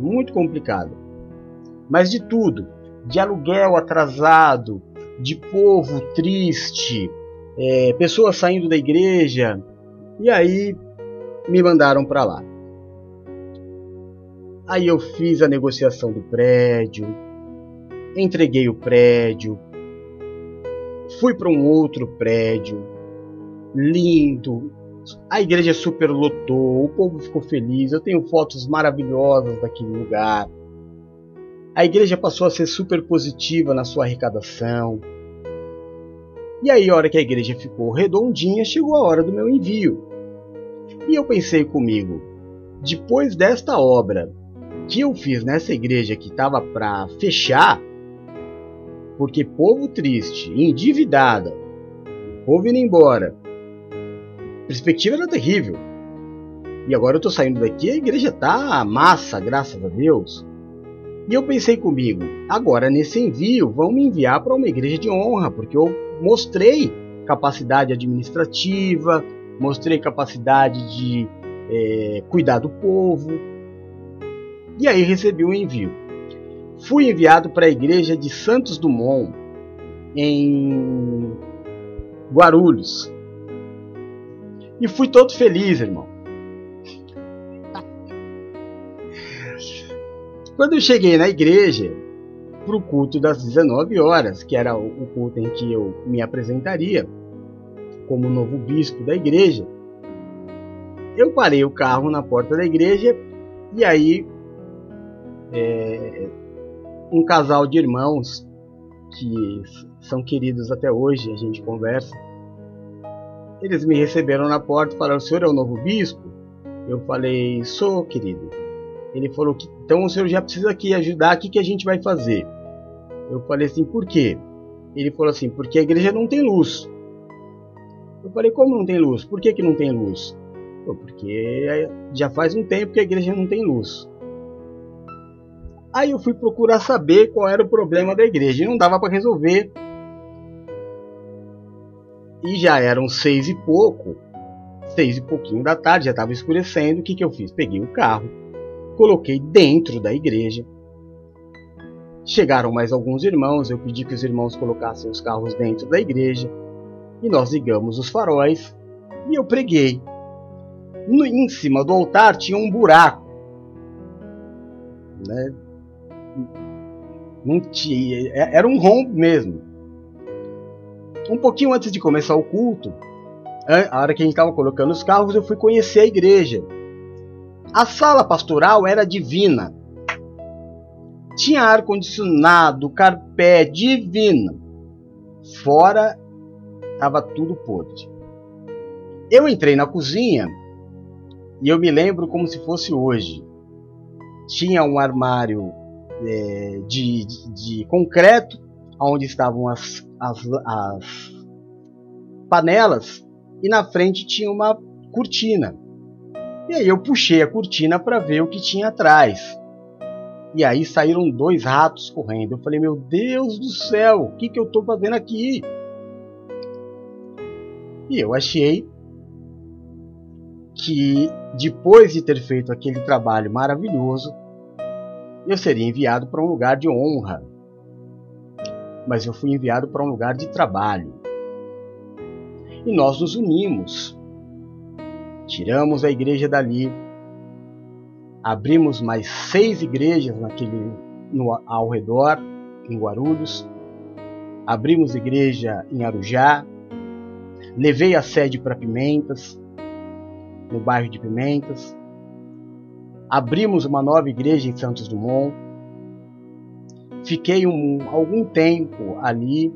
[SPEAKER 1] muito complicada. Mas de tudo, de aluguel atrasado, de povo triste, é, pessoas saindo da igreja, e aí me mandaram para lá. Aí eu fiz a negociação do prédio, entreguei o prédio, fui para um outro prédio, lindo, a igreja superlotou, o povo ficou feliz. Eu tenho fotos maravilhosas daquele lugar. A igreja passou a ser super positiva na sua arrecadação. E aí, a hora que a igreja ficou redondinha, chegou a hora do meu envio. E eu pensei comigo, depois desta obra que eu fiz nessa igreja que estava para fechar, porque povo triste, endividada, povo indo embora, perspectiva era terrível. E agora eu estou saindo daqui, a igreja está massa, graças a Deus. E eu pensei comigo, agora nesse envio, vão me enviar para uma igreja de honra, porque eu mostrei capacidade administrativa, mostrei capacidade de é, cuidar do povo. E aí recebi um envio. Fui enviado para a igreja de Santos Dumont, em Guarulhos, e fui todo feliz, irmão. Quando eu cheguei na igreja, para o culto das 19 horas, que era o culto em que eu me apresentaria como novo bispo da igreja, eu parei o carro na porta da igreja e aí é, um casal de irmãos que são queridos até hoje, a gente conversa, eles me receberam na porta e falaram: O senhor é o novo bispo? Eu falei: Sou, querido. Ele falou: que, Então o senhor já precisa aqui ajudar. O que, que a gente vai fazer? Eu falei assim: Por quê? Ele falou assim: Porque a igreja não tem luz. Eu falei: Como não tem luz? Por que, que não tem luz? porque já faz um tempo que a igreja não tem luz. Aí eu fui procurar saber qual era o problema da igreja e não dava para resolver. E já eram seis e pouco, seis e pouquinho da tarde, já estava escurecendo. O que, que eu fiz? Peguei o carro, coloquei dentro da igreja. Chegaram mais alguns irmãos, eu pedi que os irmãos colocassem os carros dentro da igreja e nós ligamos os faróis e eu preguei. No, em cima do altar tinha um buraco. Né? Não tinha, é, era um rombo mesmo. Um pouquinho antes de começar o culto, a hora que a gente estava colocando os carros, eu fui conhecer a igreja. A sala pastoral era divina. Tinha ar condicionado, carpé divina. Fora estava tudo podre. Eu entrei na cozinha e eu me lembro como se fosse hoje. Tinha um armário é, de, de, de, concreto, onde estavam as, as, as panelas, e na frente tinha uma cortina. E aí eu puxei a cortina para ver o que tinha atrás. E aí saíram dois ratos correndo. Eu falei, meu Deus do céu, o que, que eu estou fazendo aqui? E eu achei que depois de ter feito aquele trabalho maravilhoso, eu seria enviado para um lugar de honra. Mas eu fui enviado para um lugar de trabalho. E nós nos unimos. Tiramos a igreja dali. Abrimos mais seis igrejas naquele, no, ao redor, em Guarulhos. Abrimos igreja em Arujá. Levei a sede para Pimentas, no bairro de Pimentas abrimos uma nova igreja em Santos Dumont. Fiquei um, algum tempo ali.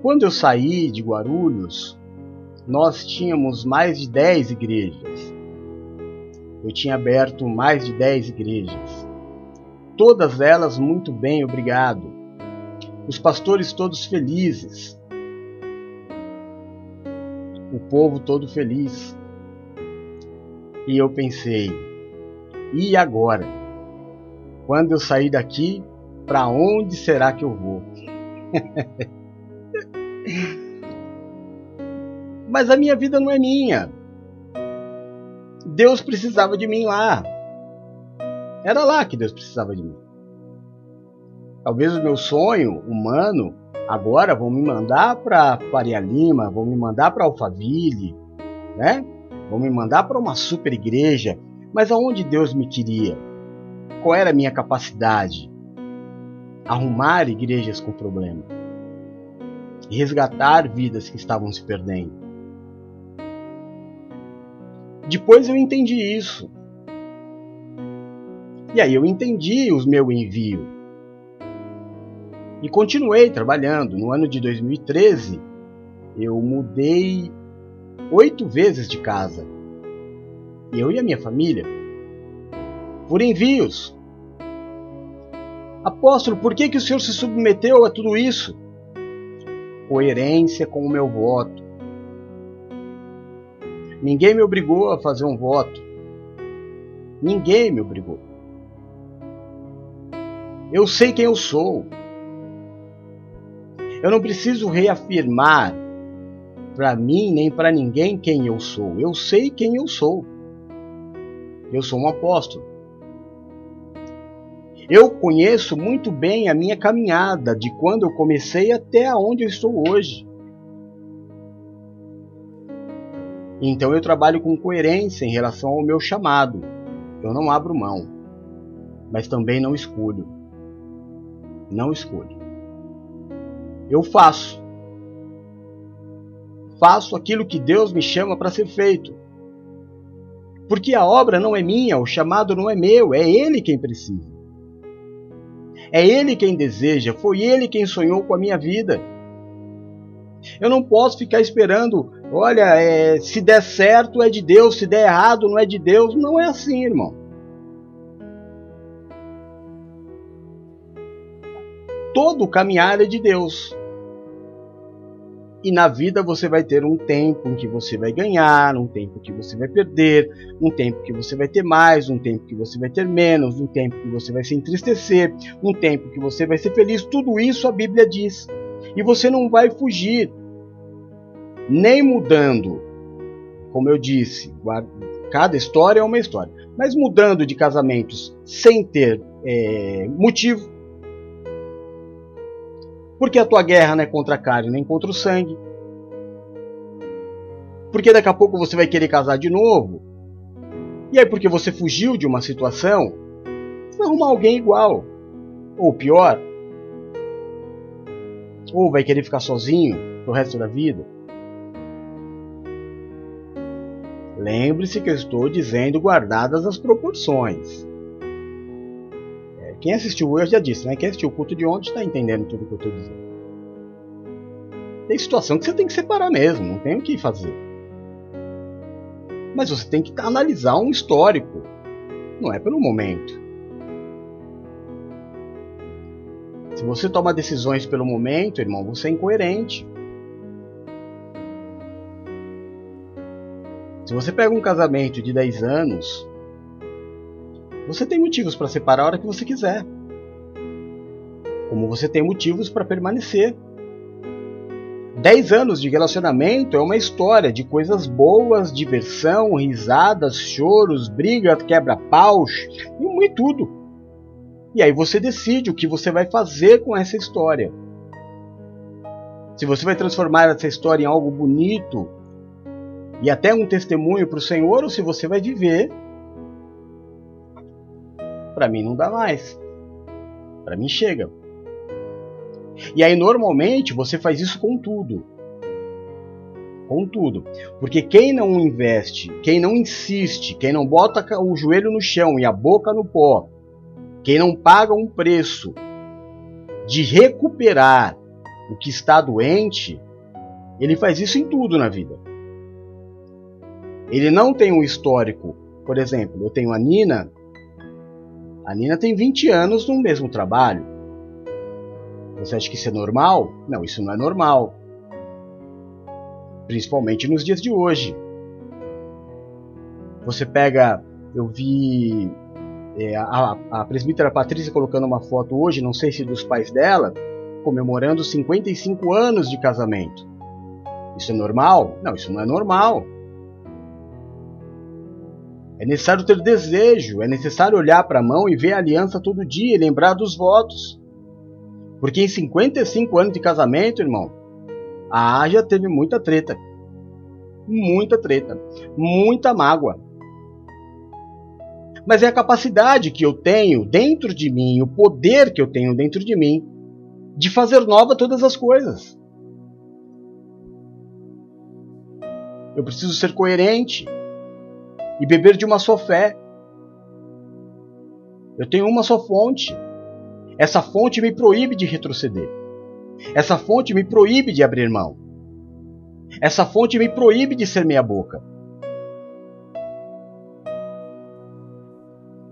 [SPEAKER 1] Quando eu saí de Guarulhos, nós tínhamos mais de 10 igrejas. Eu tinha aberto mais de 10 igrejas. Todas elas muito bem, obrigado. Os pastores todos felizes. O povo todo feliz. E eu pensei, e agora? Quando eu sair daqui, para onde será que eu vou? Mas a minha vida não é minha. Deus precisava de mim lá. Era lá que Deus precisava de mim. Talvez o meu sonho humano agora vão me mandar para Faria Lima, vão me mandar para Alphaville, né? Vão me mandar para uma super igreja mas aonde Deus me queria? Qual era a minha capacidade? Arrumar igrejas com problema. Resgatar vidas que estavam se perdendo. Depois eu entendi isso. E aí eu entendi o meu envio. E continuei trabalhando. No ano de 2013, eu mudei oito vezes de casa eu e a minha família, por envios. Apóstolo, por que, que o senhor se submeteu a tudo isso? Coerência com o meu voto. Ninguém me obrigou a fazer um voto. Ninguém me obrigou. Eu sei quem eu sou. Eu não preciso reafirmar para mim nem para ninguém quem eu sou. Eu sei quem eu sou. Eu sou um apóstolo. Eu conheço muito bem a minha caminhada de quando eu comecei até onde eu estou hoje. Então eu trabalho com coerência em relação ao meu chamado. Eu não abro mão, mas também não escolho. Não escolho. Eu faço. Faço aquilo que Deus me chama para ser feito. Porque a obra não é minha, o chamado não é meu, é Ele quem precisa. É Ele quem deseja, foi Ele quem sonhou com a minha vida. Eu não posso ficar esperando, olha, é, se der certo é de Deus, se der errado não é de Deus. Não é assim, irmão. Todo caminhar é de Deus. E na vida você vai ter um tempo em que você vai ganhar, um tempo que você vai perder, um tempo que você vai ter mais, um tempo que você vai ter menos, um tempo que você vai se entristecer, um tempo que você vai ser feliz. Tudo isso a Bíblia diz. E você não vai fugir, nem mudando. Como eu disse, cada história é uma história. Mas mudando de casamentos sem ter é, motivo, porque a tua guerra não é contra a carne nem contra o sangue. Porque daqui a pouco você vai querer casar de novo. E aí, porque você fugiu de uma situação, você vai arrumar alguém igual. Ou pior. Ou vai querer ficar sozinho pro resto da vida. Lembre-se que eu estou dizendo guardadas as proporções. Quem assistiu hoje já disse, né? Quem assistiu o culto de ontem está entendendo tudo que eu estou dizendo. Tem situação que você tem que separar mesmo, não tem o que fazer. Mas você tem que analisar um histórico, não é pelo momento. Se você toma decisões pelo momento, irmão, você é incoerente. Se você pega um casamento de 10 anos você tem motivos para separar a hora que você quiser. Como você tem motivos para permanecer. Dez anos de relacionamento é uma história de coisas boas, diversão, risadas, choros, brigas, quebra-paus e tudo. E aí você decide o que você vai fazer com essa história. Se você vai transformar essa história em algo bonito e até um testemunho para o Senhor, ou se você vai viver para mim não dá mais. Para mim chega. E aí normalmente você faz isso com tudo. Com tudo. Porque quem não investe, quem não insiste, quem não bota o joelho no chão e a boca no pó, quem não paga um preço de recuperar o que está doente, ele faz isso em tudo na vida. Ele não tem um histórico. Por exemplo, eu tenho a Nina, a Nina tem 20 anos no mesmo trabalho. Você acha que isso é normal? Não, isso não é normal. Principalmente nos dias de hoje. Você pega. Eu vi é, a, a presbítera Patrícia colocando uma foto hoje, não sei se dos pais dela, comemorando 55 anos de casamento. Isso é normal? Não, isso não é normal. É necessário ter desejo, é necessário olhar para a mão e ver a aliança todo dia e lembrar dos votos. Porque em 55 anos de casamento, irmão, a Ágia teve muita treta. Muita treta. Muita mágoa. Mas é a capacidade que eu tenho dentro de mim, o poder que eu tenho dentro de mim, de fazer nova todas as coisas. Eu preciso ser coerente e beber de uma só fé. Eu tenho uma só fonte. Essa fonte me proíbe de retroceder. Essa fonte me proíbe de abrir mão. Essa fonte me proíbe de ser meia boca.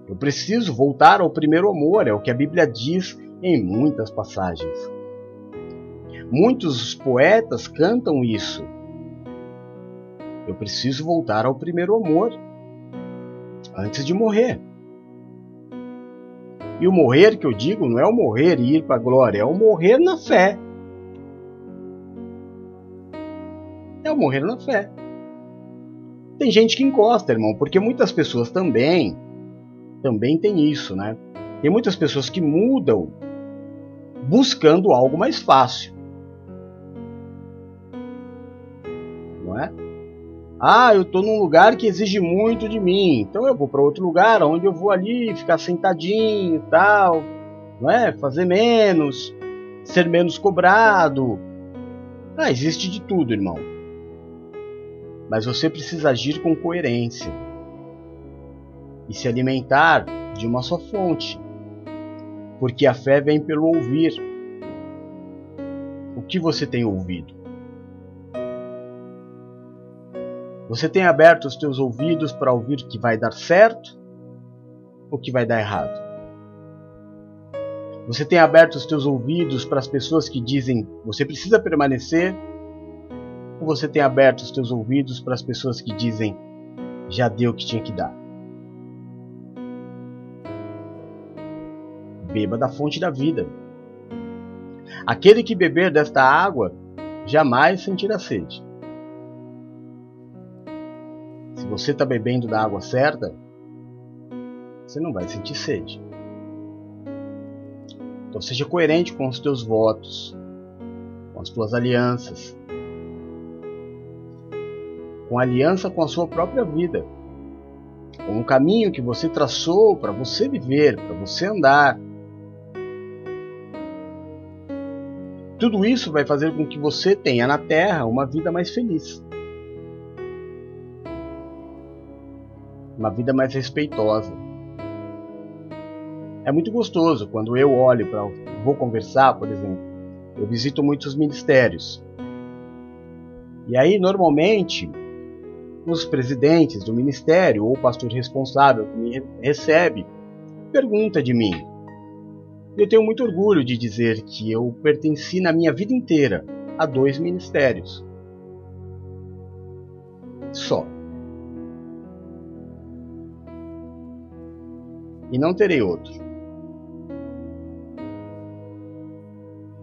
[SPEAKER 1] Eu preciso voltar ao primeiro amor, é o que a Bíblia diz em muitas passagens. Muitos poetas cantam isso. Eu preciso voltar ao primeiro amor antes de morrer. E o morrer que eu digo não é o morrer e ir para a glória, é o morrer na fé. É o morrer na fé. Tem gente que encosta, irmão, porque muitas pessoas também também tem isso, né? Tem muitas pessoas que mudam buscando algo mais fácil. Não é? Ah, eu estou num lugar que exige muito de mim, então eu vou para outro lugar onde eu vou ali ficar sentadinho e tal, não é? Fazer menos, ser menos cobrado. Ah, existe de tudo, irmão. Mas você precisa agir com coerência e se alimentar de uma só fonte, porque a fé vem pelo ouvir. O que você tem ouvido? Você tem aberto os teus ouvidos para ouvir que vai dar certo ou que vai dar errado? Você tem aberto os teus ouvidos para as pessoas que dizem você precisa permanecer você tem aberto os teus ouvidos para as pessoas que dizem já deu o que tinha que dar? Beba da fonte da vida. Aquele que beber desta água jamais sentirá sede. Se você está bebendo da água certa, você não vai sentir sede. Então seja coerente com os teus votos, com as tuas alianças, com aliança com a sua própria vida, com o caminho que você traçou para você viver, para você andar. Tudo isso vai fazer com que você tenha na Terra uma vida mais feliz. Uma vida mais respeitosa. É muito gostoso quando eu olho para. Vou conversar, por exemplo. Eu visito muitos ministérios. E aí, normalmente, os presidentes do ministério ou o pastor responsável que me recebe pergunta de mim. Eu tenho muito orgulho de dizer que eu pertenci na minha vida inteira a dois ministérios. Só. E não terei outro.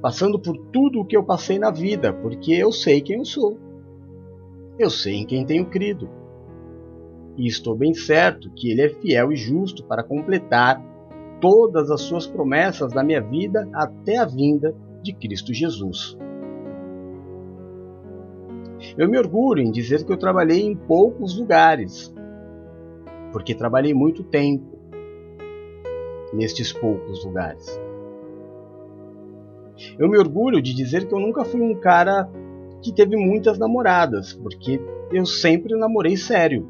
[SPEAKER 1] Passando por tudo o que eu passei na vida, porque eu sei quem eu sou. Eu sei em quem tenho crido. E estou bem certo que Ele é fiel e justo para completar todas as suas promessas na minha vida até a vinda de Cristo Jesus. Eu me orgulho em dizer que eu trabalhei em poucos lugares, porque trabalhei muito tempo nestes poucos lugares. Eu me orgulho de dizer que eu nunca fui um cara que teve muitas namoradas, porque eu sempre namorei sério.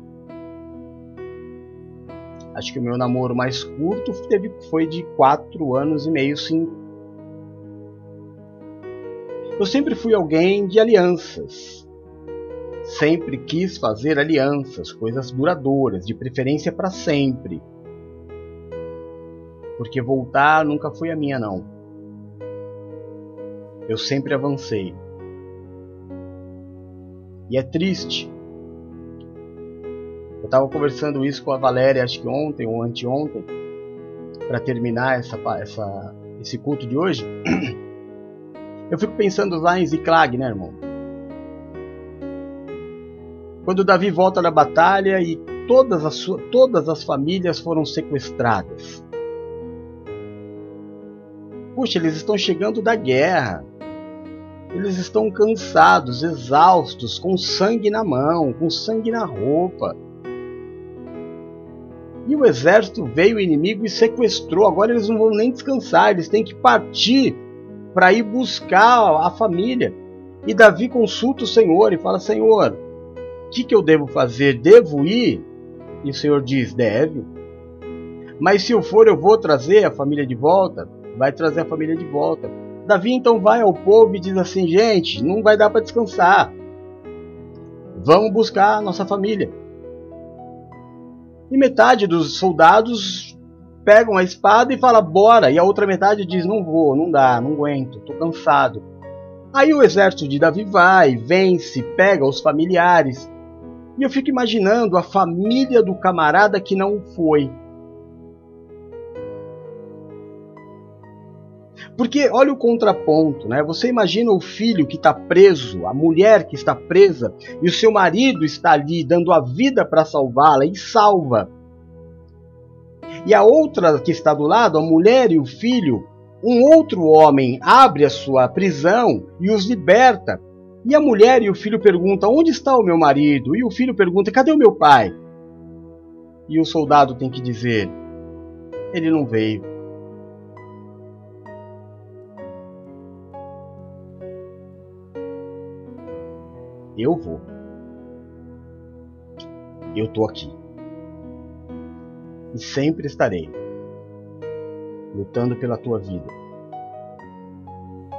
[SPEAKER 1] Acho que o meu namoro mais curto teve, foi de 4 anos e meio, 5. Eu sempre fui alguém de alianças. Sempre quis fazer alianças, coisas duradouras, de preferência para sempre. Porque voltar nunca foi a minha, não. Eu sempre avancei. E é triste. Eu estava conversando isso com a Valéria, acho que ontem ou anteontem, para terminar essa, essa, esse culto de hoje. Eu fico pensando lá em Ziklag, né, irmão? Quando Davi volta da batalha e todas as, todas as famílias foram sequestradas. Puxa, eles estão chegando da guerra. Eles estão cansados, exaustos, com sangue na mão, com sangue na roupa. E o exército veio o inimigo e sequestrou. Agora eles não vão nem descansar, eles têm que partir para ir buscar a família. E Davi consulta o Senhor e fala: Senhor, o que, que eu devo fazer? Devo ir? E o Senhor diz: Deve. Mas se eu for, eu vou trazer a família de volta. Vai trazer a família de volta. Davi então vai ao povo e diz assim: gente, não vai dar para descansar. Vamos buscar a nossa família. E metade dos soldados pegam a espada e fala bora, e a outra metade diz não vou, não dá, não aguento, tô cansado. Aí o exército de Davi vai, vence, pega os familiares. E eu fico imaginando a família do camarada que não foi. Porque olha o contraponto, né? Você imagina o filho que está preso, a mulher que está presa, e o seu marido está ali dando a vida para salvá-la e salva. E a outra que está do lado, a mulher e o filho, um outro homem abre a sua prisão e os liberta. E a mulher e o filho perguntam: Onde está o meu marido? E o filho pergunta: Cadê o meu pai? E o soldado tem que dizer: Ele não veio. Eu vou. Eu tô aqui. E sempre estarei lutando pela tua vida.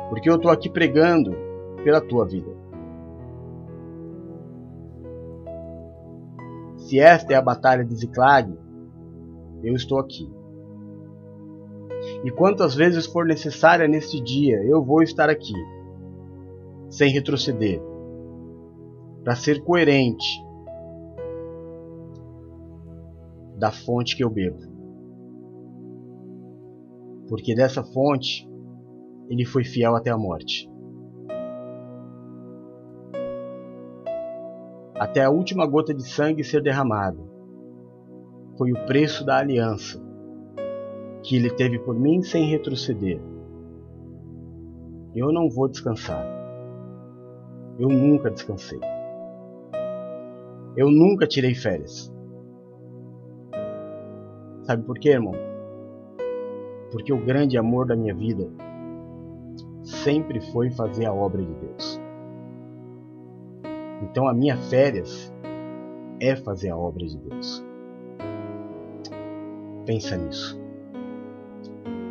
[SPEAKER 1] Porque eu tô aqui pregando pela tua vida. Se esta é a batalha de Ziklag, eu estou aqui. E quantas vezes for necessária neste dia, eu vou estar aqui, sem retroceder para ser coerente da fonte que eu bebo. Porque dessa fonte ele foi fiel até a morte. Até a última gota de sangue ser derramada. Foi o preço da aliança que ele teve por mim sem retroceder. Eu não vou descansar. Eu nunca descansei. Eu nunca tirei férias. Sabe por quê, irmão? Porque o grande amor da minha vida sempre foi fazer a obra de Deus. Então a minha férias é fazer a obra de Deus. Pensa nisso.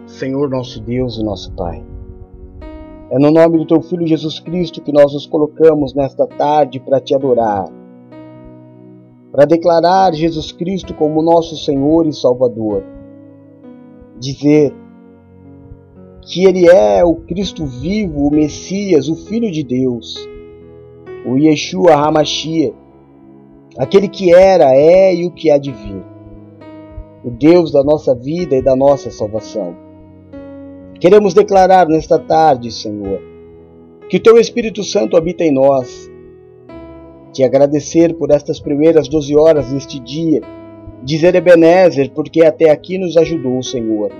[SPEAKER 1] Senhor nosso Deus e nosso Pai. É no nome do teu Filho Jesus Cristo que nós nos colocamos nesta tarde para te adorar, para declarar Jesus Cristo como nosso Senhor e Salvador. Dizer que Ele é o Cristo vivo, o Messias, o Filho de Deus, o Yeshua Hamashia, aquele que era, é e o que há de vir, o Deus da nossa vida e da nossa salvação. Queremos declarar nesta tarde, Senhor, que o Teu Espírito Santo habita em nós, te agradecer por estas primeiras doze horas deste dia, dizer Ebenezer, porque até aqui nos ajudou o Senhor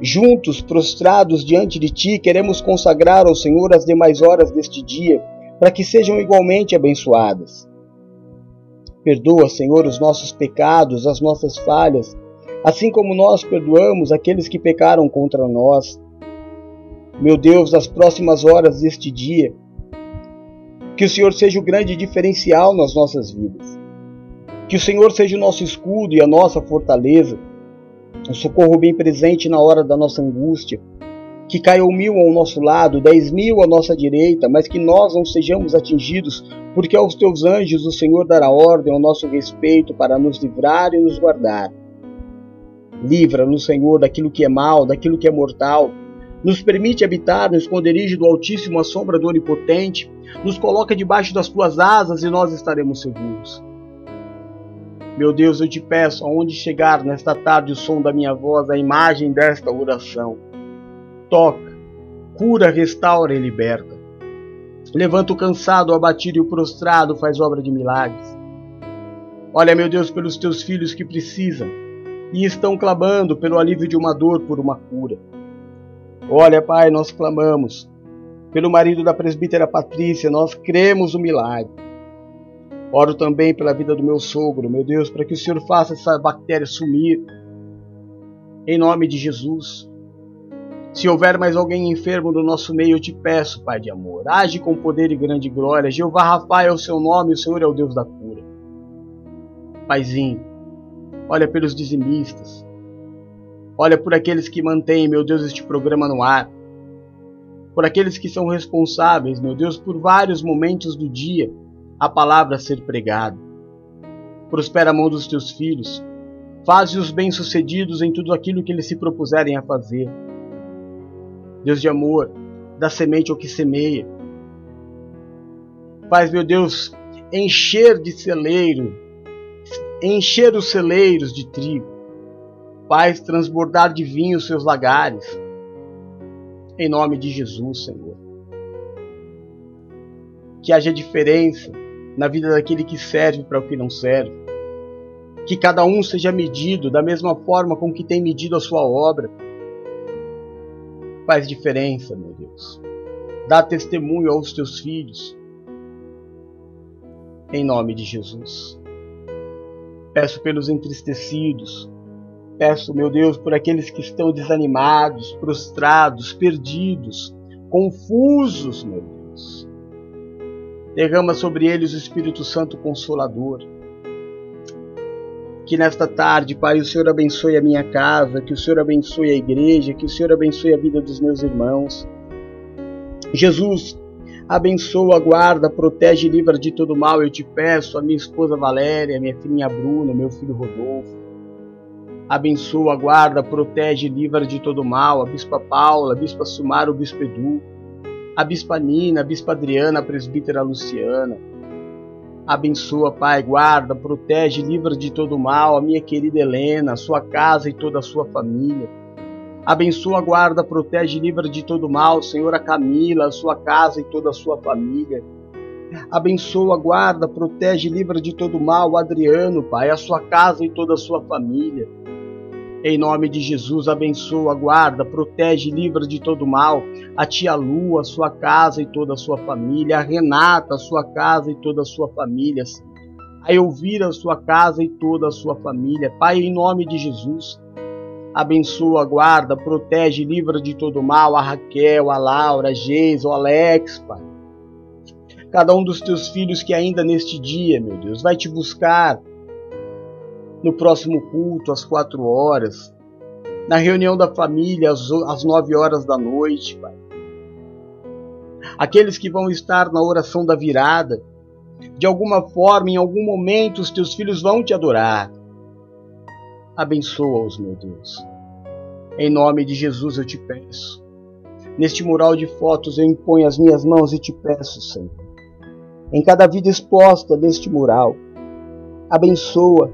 [SPEAKER 1] Juntos, prostrados diante de Ti, queremos consagrar ao Senhor as demais horas deste dia, para que sejam igualmente abençoadas. Perdoa, Senhor, os nossos pecados, as nossas falhas, assim como nós perdoamos aqueles que pecaram contra nós. Meu Deus, nas próximas horas deste dia, que o Senhor seja o grande diferencial nas nossas vidas. Que o Senhor seja o nosso escudo e a nossa fortaleza um socorro bem presente na hora da nossa angústia, que caiam mil ao nosso lado, dez mil à nossa direita, mas que nós não sejamos atingidos, porque aos teus anjos o Senhor dará ordem ao nosso respeito para nos livrar e nos guardar. Livra-nos, Senhor, daquilo que é mal, daquilo que é mortal. Nos permite habitar no esconderijo do Altíssimo, à sombra do Onipotente. Nos coloca debaixo das tuas asas e nós estaremos seguros. Meu Deus, eu te peço, aonde chegar nesta tarde o som da minha voz, a imagem desta oração. Toca, cura, restaura e liberta. Levanta o cansado, o abatido e o prostrado, faz obra de milagres. Olha, meu Deus, pelos teus filhos que precisam e estão clamando pelo alívio de uma dor por uma cura. Olha, Pai, nós clamamos pelo marido da presbítera Patrícia, nós cremos o milagre. Oro também pela vida do meu sogro, meu Deus, para que o Senhor faça essa bactéria sumir. Em nome de Jesus. Se houver mais alguém enfermo no nosso meio, eu te peço, Pai de amor, age com poder e grande glória. Jeová Rafael é o seu nome, o Senhor é o Deus da cura. Paizinho, olha pelos dizimistas. Olha por aqueles que mantêm, meu Deus, este programa no ar. Por aqueles que são responsáveis, meu Deus, por vários momentos do dia a palavra ser pregada. Prospera a mão dos teus filhos, faze-os bem-sucedidos em tudo aquilo que eles se propuserem a fazer. Deus de amor, dá semente ao que semeia. Faz, meu Deus, encher de celeiro, encher os celeiros de trigo. Faz transbordar de vinho os seus lagares. Em nome de Jesus, Senhor. Que haja diferença na vida daquele que serve para o que não serve. Que cada um seja medido da mesma forma com que tem medido a sua obra. Faz diferença, meu Deus. Dá testemunho aos teus filhos. Em nome de Jesus. Peço pelos entristecidos. Peço, meu Deus, por aqueles que estão desanimados, prostrados, perdidos, confusos, meu Deus derrama sobre eles o Espírito Santo Consolador. Que nesta tarde, Pai, o Senhor abençoe a minha casa, que o Senhor abençoe a igreja, que o Senhor abençoe a vida dos meus irmãos. Jesus, abençoa, guarda, protege e livra de todo mal, eu te peço, a minha esposa Valéria, minha filhinha Bruna, meu filho Rodolfo. Abençoa, guarda, protege livra de todo mal, a Bispa Paula, a Bispa Sumar, o Bispo Edu a Bispa Nina, a Bispa Adriana, a Presbítera Luciana, Abençoa, Pai, guarda, protege, livra de todo mal a minha querida Helena, sua casa e toda a sua família. Abençoa, guarda, protege, livra de todo mal, Senhor, a Camila, a sua casa e toda a sua família. Abençoa, guarda, protege, livra de todo mal, Adriano, Pai, a sua casa e toda a sua família. Em nome de Jesus, abençoa, guarda, protege, livra de todo mal a tia Lu, a sua casa e toda a sua família, a Renata, sua casa e toda a sua família, a Elvira, sua casa e toda a sua família. Pai, em nome de Jesus, abençoa, guarda, protege, livra de todo mal a Raquel, a Laura, a Geis, o Alex, Pai. Cada um dos teus filhos que ainda neste dia, meu Deus, vai te buscar no próximo culto às quatro horas, na reunião da família às, nove horas da noite, Pai. Aqueles que vão estar na oração da virada, de alguma forma, em algum momento, os teus filhos vão te adorar. Abençoa-os, meu Deus. Em nome de Jesus eu te peço. Neste mural de fotos eu imponho as minhas mãos e te peço, Senhor. Em cada vida exposta deste mural, abençoa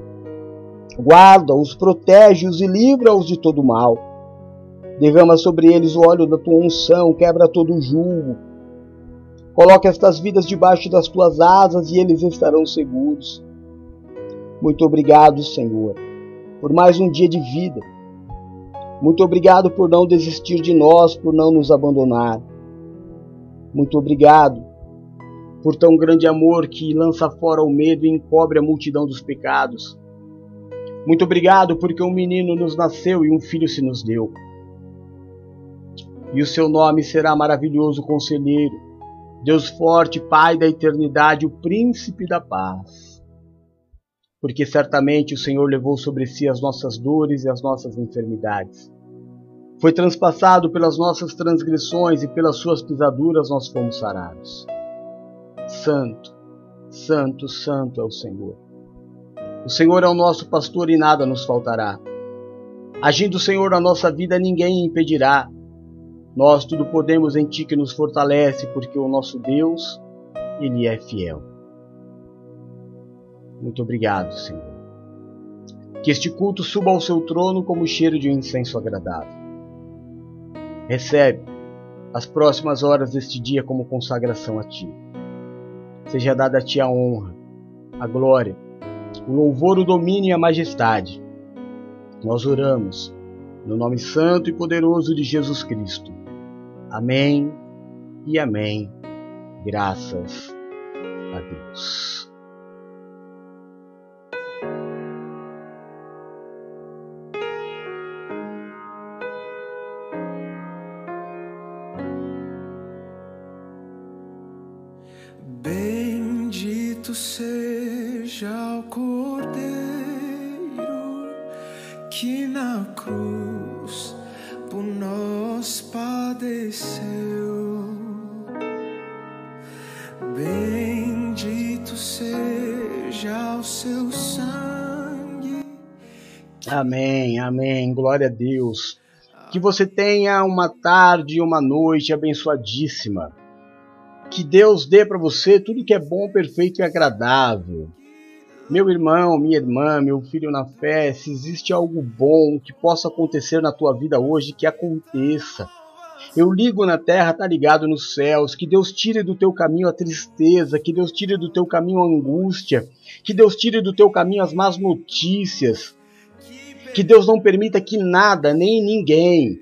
[SPEAKER 1] Guarda-os, protege-os e livra-os de todo mal. Derrama sobre eles o óleo da tua unção, quebra todo o julgo. Coloca estas vidas debaixo das tuas asas e eles estarão seguros. Muito obrigado, Senhor, por mais um dia de vida. Muito obrigado por não desistir de nós, por não nos abandonar. Muito obrigado por tão grande amor que lança fora o medo e encobre a multidão dos pecados. Muito obrigado porque um menino nos nasceu e um filho se nos deu. E o seu nome será maravilhoso conselheiro, Deus forte, Pai da eternidade, o príncipe da paz. Porque certamente o Senhor levou sobre si as nossas dores e as nossas enfermidades. Foi transpassado pelas nossas transgressões e pelas suas pisaduras nós fomos sarados. Santo, santo, santo é o Senhor. O Senhor é o nosso pastor e nada nos faltará. Agindo o Senhor na nossa vida, ninguém impedirá. Nós tudo podemos em Ti que nos fortalece, porque o nosso Deus, Ele é fiel. Muito obrigado, Senhor. Que este culto suba ao seu trono como cheiro de um incenso agradável. Recebe as próximas horas deste dia como consagração a Ti. Seja dada a Ti a honra, a glória o louvor, o domínio e a majestade. Nós oramos no nome santo e poderoso de Jesus Cristo. Amém e amém. Graças a Deus.
[SPEAKER 2] Cruz por nós padeceu. Bendito seja o seu sangue.
[SPEAKER 1] Amém, amém. Glória a Deus. Que você tenha uma tarde e uma noite abençoadíssima. Que Deus dê para você tudo que é bom, perfeito e agradável. Meu irmão, minha irmã, meu filho na fé, se existe algo bom que possa acontecer na tua vida hoje, que aconteça. Eu ligo na terra, tá ligado nos céus. Que Deus tire do teu caminho a tristeza, que Deus tire do teu caminho a angústia, que Deus tire do teu caminho as más notícias. Que Deus não permita que nada, nem ninguém,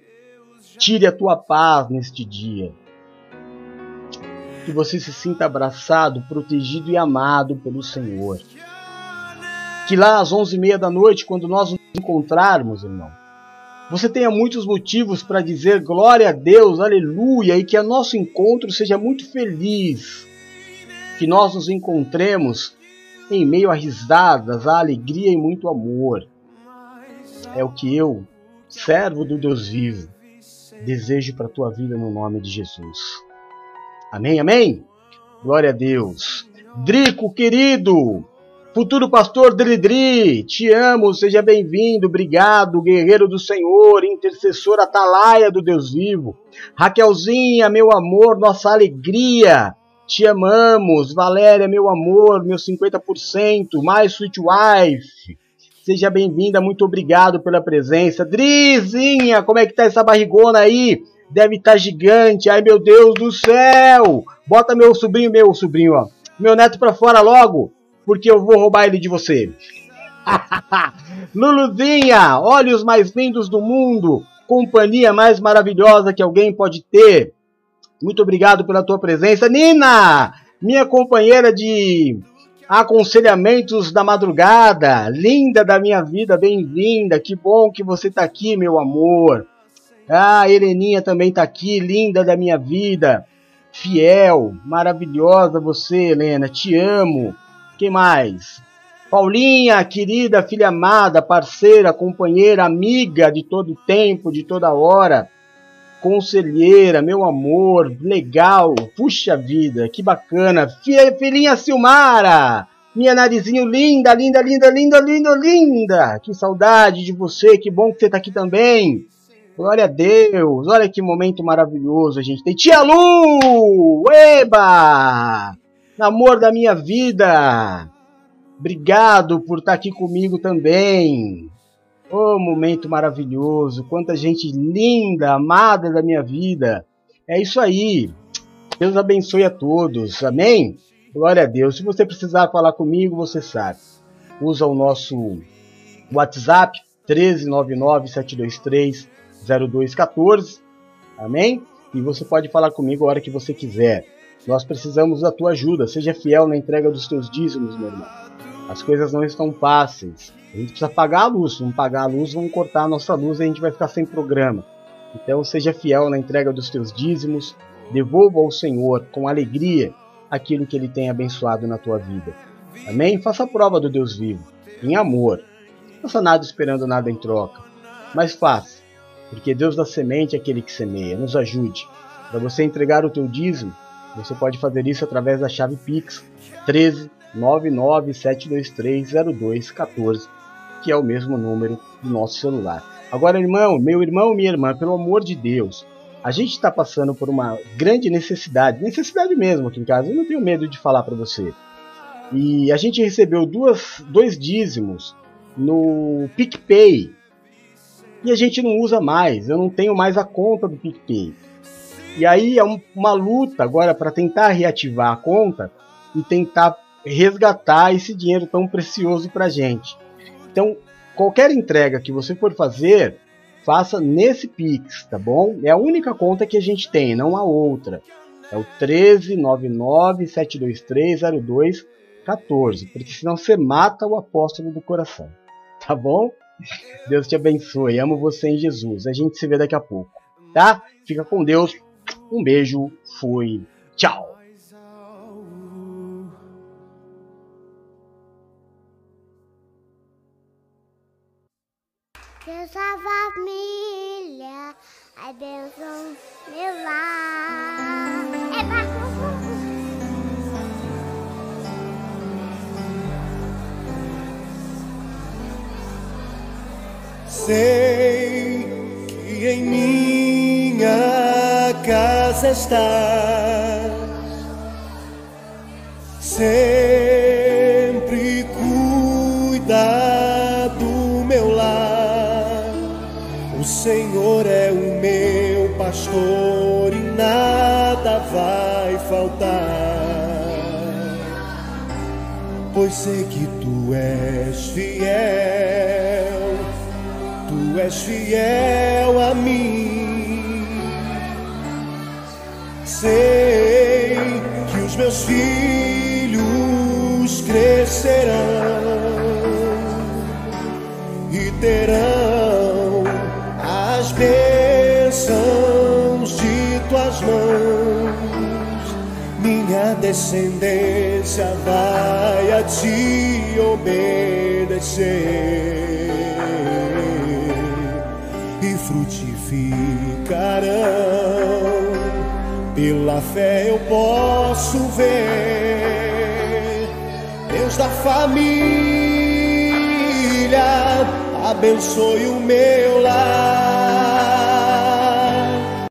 [SPEAKER 1] tire a tua paz neste dia que você se sinta abraçado, protegido e amado pelo Senhor. Que lá às onze e meia da noite, quando nós nos encontrarmos, irmão, você tenha muitos motivos para dizer glória a Deus, aleluia, e que o nosso encontro seja muito feliz. Que nós nos encontremos em meio a risadas, a alegria e muito amor. É o que eu, servo do Deus vivo, desejo para a tua vida no nome de Jesus. Amém, amém? Glória a Deus. Drico, querido, futuro pastor Dridri, te amo, seja bem-vindo, obrigado, guerreiro do Senhor, intercessor atalaia do Deus vivo. Raquelzinha, meu amor, nossa alegria, Te amamos, Valéria, meu amor, meu 50%, mais Sweet Wife. Seja bem-vinda, muito obrigado pela presença. Drizinha, como é que tá essa barrigona aí? Deve estar tá gigante. Ai, meu Deus do céu! Bota meu sobrinho, meu sobrinho, ó. Meu neto pra fora logo, porque eu vou roubar ele de você. Luluzinha, olhos mais lindos do mundo, companhia mais maravilhosa que alguém pode ter. Muito obrigado pela tua presença. Nina, minha companheira de aconselhamentos da madrugada, linda da minha vida, bem-vinda. Que bom que você está aqui, meu amor. Ah, Heleninha também está aqui, linda da minha vida. Fiel, maravilhosa você, Helena. Te amo. Quem mais? Paulinha, querida, filha amada, parceira, companheira, amiga de todo tempo, de toda hora, conselheira, meu amor, legal, puxa vida, que bacana, filhinha Silmara, minha narizinho linda, linda, linda, linda, linda, linda, que saudade de você, que bom que você está aqui também. Glória a Deus, olha que momento maravilhoso a gente tem. Tia Lu! Eba! Amor da minha vida! Obrigado por estar aqui comigo também. Oh, momento maravilhoso. Quanta gente linda, amada da minha vida. É isso aí. Deus abençoe a todos. Amém? Glória a Deus. Se você precisar falar comigo, você sabe. Usa o nosso WhatsApp 13997230214. Amém? E você pode falar comigo a hora que você quiser. Nós precisamos da tua ajuda. Seja fiel na entrega dos teus dízimos, meu irmão. As coisas não estão fáceis. A gente precisa pagar a luz. Não pagar a luz, vão cortar a nossa luz e a gente vai ficar sem programa. Então seja fiel na entrega dos teus dízimos. Devolva ao Senhor com alegria aquilo que Ele tem abençoado na tua vida. Amém? Faça prova do Deus vivo, em amor. Não faça nada esperando nada em troca, mas faça, porque Deus da semente aquele que semeia. Nos ajude. Para você entregar o teu dízimo, você pode fazer isso através da chave Pix 13 997230214, que é o mesmo número do nosso celular. Agora, irmão, meu irmão, minha irmã, pelo amor de Deus, a gente está passando por uma grande necessidade, necessidade mesmo aqui em casa, eu não tenho medo de falar para você. E a gente recebeu duas, dois dízimos no PicPay e a gente não usa mais, eu não tenho mais a conta do PicPay. E aí é uma luta agora para tentar reativar a conta e tentar resgatar esse dinheiro tão precioso para gente. Então, qualquer entrega que você for fazer, faça nesse Pix, tá bom? É a única conta que a gente tem, não há outra. É o 13997230214, porque senão você mata o apóstolo do coração. Tá bom? Deus te abençoe. Amo você em Jesus. A gente se vê daqui a pouco, tá? Fica com Deus. Um beijo. Fui. Tchau.
[SPEAKER 3] Deus a família, abençoe meu lar. É pra
[SPEAKER 2] Sei que em minha casa estás. Sei Senhor é o meu pastor e nada vai faltar. Pois sei que tu és fiel, tu és fiel a mim. Sei que os meus filhos crescerão e terão bênçãos de tuas mãos, minha descendência vai a ti obedecer e frutificarão. Pela fé eu posso ver. Deus da família abençoe o meu lar